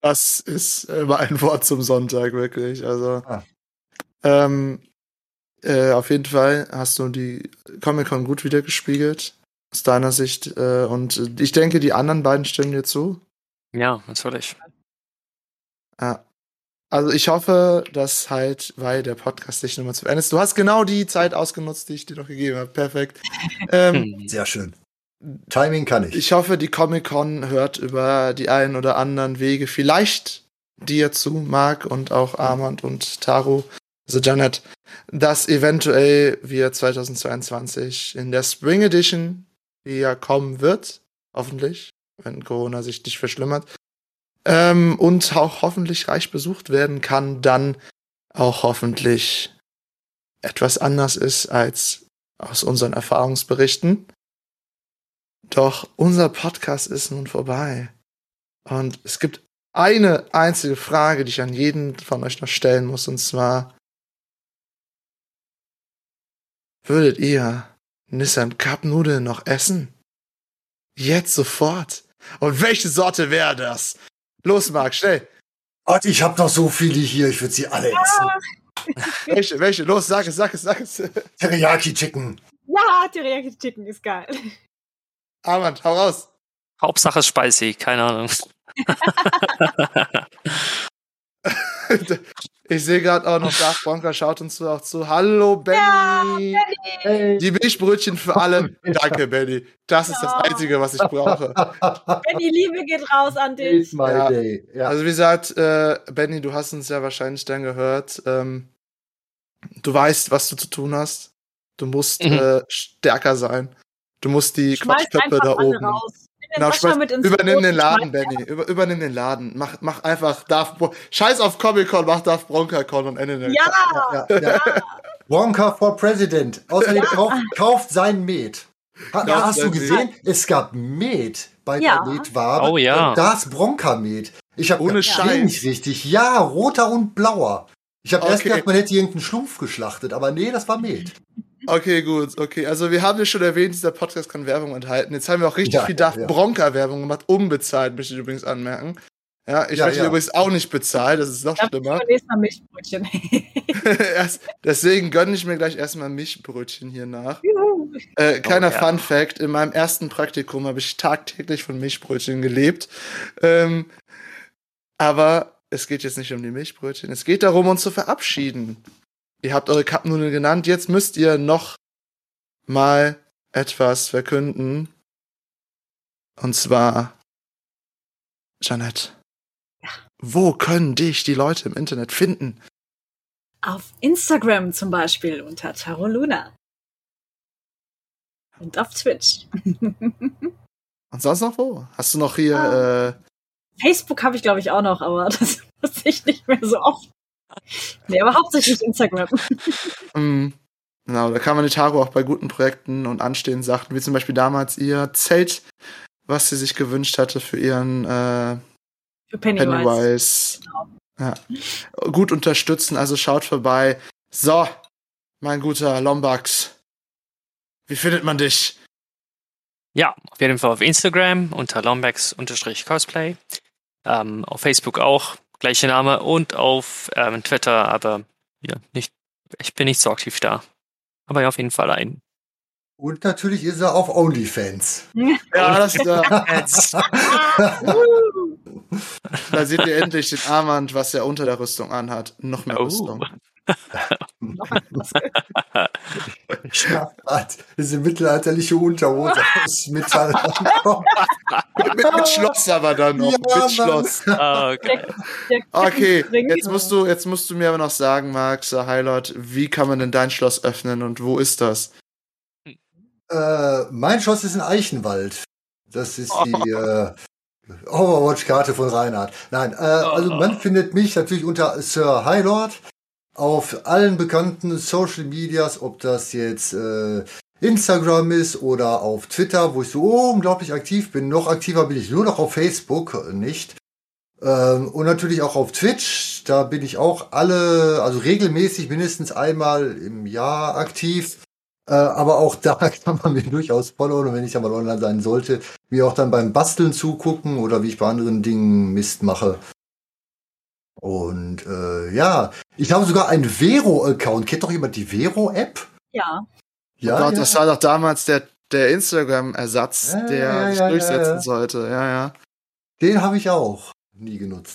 Das ist immer ein Wort zum Sonntag, wirklich. Also, ah. Ähm, äh, auf jeden Fall hast du die Comic-Con gut wiedergespiegelt, aus deiner Sicht. Äh, und ich denke, die anderen beiden stimmen dir zu. Ja, natürlich. Ja. Also ich hoffe, dass halt, weil der Podcast nicht nochmal zu Ende ist. Du hast genau die Zeit ausgenutzt, die ich dir noch gegeben habe. Perfekt. Ähm, Sehr schön. Timing kann ich. Ich hoffe, die Comic-Con hört über die einen oder anderen Wege vielleicht dir zu, Marc und auch Armand und Taro, also Janet, dass eventuell wir 2022 in der Spring Edition, die ja kommen wird, hoffentlich, wenn Corona sich nicht verschlimmert, ähm, und auch hoffentlich reich besucht werden kann, dann auch hoffentlich etwas anders ist als aus unseren Erfahrungsberichten. Doch unser Podcast ist nun vorbei. Und es gibt eine einzige Frage, die ich an jeden von euch noch stellen muss, und zwar, würdet ihr Nissan Cup Nudeln noch essen? Jetzt sofort. Und welche Sorte wäre das? Los, Marc, schnell. Gott, ich hab noch so viele hier, ich würde sie alle essen. welche, welche? Los, sag es, sag es, sag es. Teriyaki Chicken. Ja, Teriyaki Chicken ist geil. Armand, hau raus. Hauptsache spicy, keine Ahnung. ich sehe gerade auch noch, Darth Bronca schaut uns auch zu. Hallo, Benny. Ja, Benny. Die Milchbrötchen für alle. Danke, Benny. Das ist das Einzige, was ich brauche. Benny, Liebe geht raus an dich. Ja. Ja. Also wie gesagt, äh, Benny, du hast uns ja wahrscheinlich dann gehört. Ähm, du weißt, was du zu tun hast. Du musst mhm. äh, stärker sein. Du musst die Quatschköpfe da oben. Genau, schmeiß, übernimm Boot, den Laden, Benny. Über, übernimm den Laden. Mach, mach einfach Darth Scheiß auf Comic-Con, mach Darth Bronca-Con und Ende ja, ja, ja, ja. Bronca for President. Außerdem ja. kauft, kauft sein Met. Ha, ja, hast du gesehen? Es gab Met bei ja. der Metwabe. Oh ja. Das Bronca-Met. Ich habe ohne Scheiß nicht richtig. Ja, roter und blauer. Ich habe okay. erst gedacht, man hätte irgendeinen Schlumpf geschlachtet, aber nee, das war Met. Okay, gut, okay. Also wir haben ja schon erwähnt, dieser Podcast kann Werbung enthalten. Jetzt haben wir auch richtig ja, viel ja. Bronca-Werbung gemacht, unbezahlt, möchte ich übrigens anmerken. Ja, ich ja, möchte ja. übrigens auch nicht bezahlt, das ist noch ich schlimmer. Mal Milchbrötchen. Erst, deswegen gönne ich mir gleich erstmal Milchbrötchen hier nach. Äh, kleiner oh, ja. Fun Fact: In meinem ersten Praktikum habe ich tagtäglich von Milchbrötchen gelebt. Ähm, aber es geht jetzt nicht um die Milchbrötchen, es geht darum, uns zu verabschieden. Ihr habt eure Cup-Nudeln genannt. Jetzt müsst ihr noch mal etwas verkünden. Und zwar, Janette, ja. wo können dich die Leute im Internet finden? Auf Instagram zum Beispiel unter Taroluna. Und auf Twitch. Und sonst noch wo? Hast du noch hier. Ah. Äh, Facebook habe ich, glaube ich, auch noch, aber das nutze ich nicht mehr so oft. Nee, aber hauptsächlich Instagram. mm, genau, da kann man die Taro auch bei guten Projekten und anstehenden Sachen, wie zum Beispiel damals ihr Zelt, was sie sich gewünscht hatte für ihren äh, für Pennywise. Pennywise. Genau. Ja. Gut unterstützen, also schaut vorbei. So, mein guter Lombax. Wie findet man dich? Ja, auf jeden Fall auf Instagram unter lombax-cosplay. Ähm, auf Facebook auch gleiche Name und auf ähm, Twitter, aber ja, nicht, ich bin nicht so aktiv da. Aber ja, auf jeden Fall ein. Und natürlich ist er auf OnlyFans. ja, das ist er. Da seht ihr endlich den Armand, was er unter der Rüstung anhat. Noch mehr oh. Rüstung. Schnappbart. Diese mittelalterliche Unterhose aus Metall. mit, mit, Schloss aber dann noch. Ja, mit Mann. Schloss. Oh, okay. okay, jetzt musst, du, jetzt musst du mir aber noch sagen, Max, Highlight, wie kann man denn dein Schloss öffnen und wo ist das? Äh, mein Schloss ist in Eichenwald. Das ist die äh, Overwatch-Karte von Reinhard. Nein, äh, also man findet mich natürlich unter Sir Highlord auf allen bekannten Social Medias, ob das jetzt äh, Instagram ist oder auf Twitter, wo ich so unglaublich aktiv bin. Noch aktiver bin ich nur noch auf Facebook, nicht. Ähm, und natürlich auch auf Twitch. Da bin ich auch alle, also regelmäßig mindestens einmal im Jahr aktiv. Äh, aber auch da kann man mir durchaus followen und wenn ich einmal online sein sollte, wie auch dann beim Basteln zugucken oder wie ich bei anderen Dingen Mist mache. Und äh, ja, ich habe sogar einen Vero-Account. Kennt doch jemand die Vero-App? Ja. Ja, oh Gott, ja. das war doch damals der, der Instagram-Ersatz, ja, der ja, sich durchsetzen sollte. Ja, ja. Den habe ich auch nie genutzt.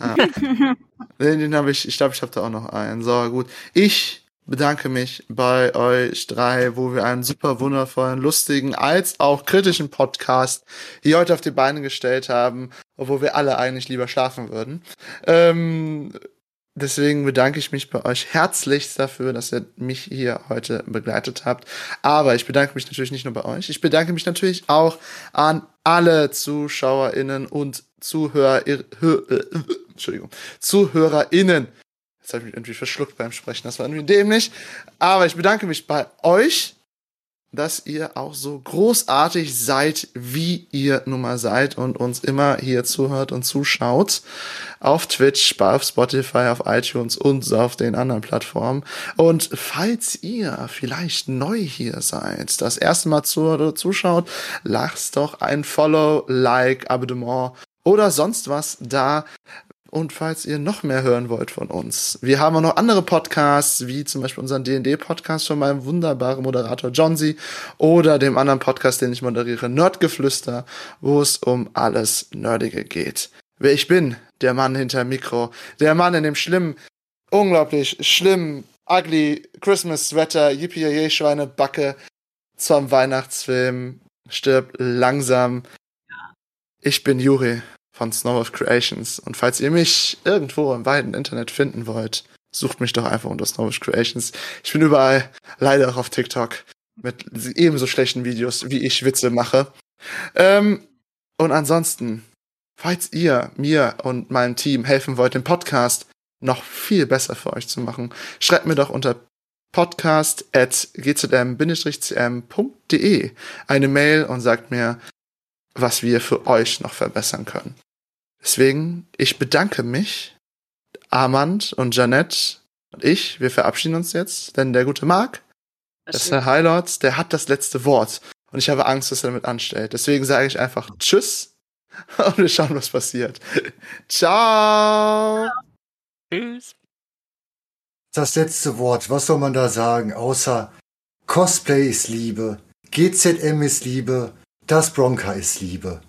Ah. den, den habe ich, ich glaube, ich habe da auch noch einen. So, gut. Ich bedanke mich bei euch drei, wo wir einen super wundervollen, lustigen als auch kritischen Podcast hier heute auf die Beine gestellt haben, obwohl wir alle eigentlich lieber schlafen würden. Ähm, deswegen bedanke ich mich bei euch herzlichst dafür, dass ihr mich hier heute begleitet habt. Aber ich bedanke mich natürlich nicht nur bei euch, ich bedanke mich natürlich auch an alle ZuschauerInnen und Zuhörer, äh, Entschuldigung, ZuhörerInnen Jetzt habe ich mich irgendwie verschluckt beim Sprechen. Das war irgendwie dämlich. Aber ich bedanke mich bei euch, dass ihr auch so großartig seid, wie ihr nun mal seid und uns immer hier zuhört und zuschaut. Auf Twitch, auf Spotify, auf iTunes und auf den anderen Plattformen. Und falls ihr vielleicht neu hier seid, das erste Mal zuhört oder zuschaut, lasst doch ein Follow, Like, Abonnement oder sonst was da. Und falls ihr noch mehr hören wollt von uns, wir haben auch noch andere Podcasts, wie zum Beispiel unseren D&D-Podcast von meinem wunderbaren Moderator Johnsy oder dem anderen Podcast, den ich moderiere, Nerdgeflüster, wo es um alles Nerdige geht. Wer ich bin, der Mann hinter Mikro, der Mann in dem schlimmen, unglaublich schlimmen, ugly Christmas Sweater, yippie Schweine Backe zum Weihnachtsfilm, stirbt langsam. Ich bin Juri von Snow of Creations. Und falls ihr mich irgendwo im weiten Internet finden wollt, sucht mich doch einfach unter Snow of Creations. Ich bin überall, leider auch auf TikTok, mit ebenso schlechten Videos, wie ich Witze mache. Ähm, und ansonsten, falls ihr mir und meinem Team helfen wollt, den Podcast noch viel besser für euch zu machen, schreibt mir doch unter podcast at gzm-cm.de eine Mail und sagt mir, was wir für euch noch verbessern können. Deswegen, ich bedanke mich. Armand und Janette und ich, wir verabschieden uns jetzt, denn der gute Marc, das ist der Highlord, der hat das letzte Wort. Und ich habe Angst, was er damit anstellt. Deswegen sage ich einfach Tschüss und wir schauen, was passiert. Ciao. Tschüss. Das letzte Wort, was soll man da sagen, außer Cosplay ist Liebe, GZM ist Liebe, das Bronca ist Liebe.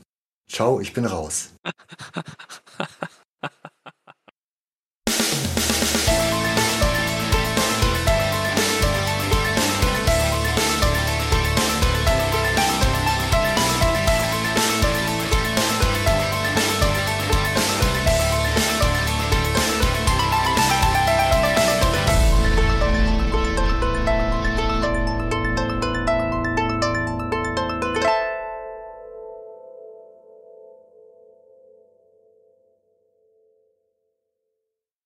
Ciao, ich bin raus.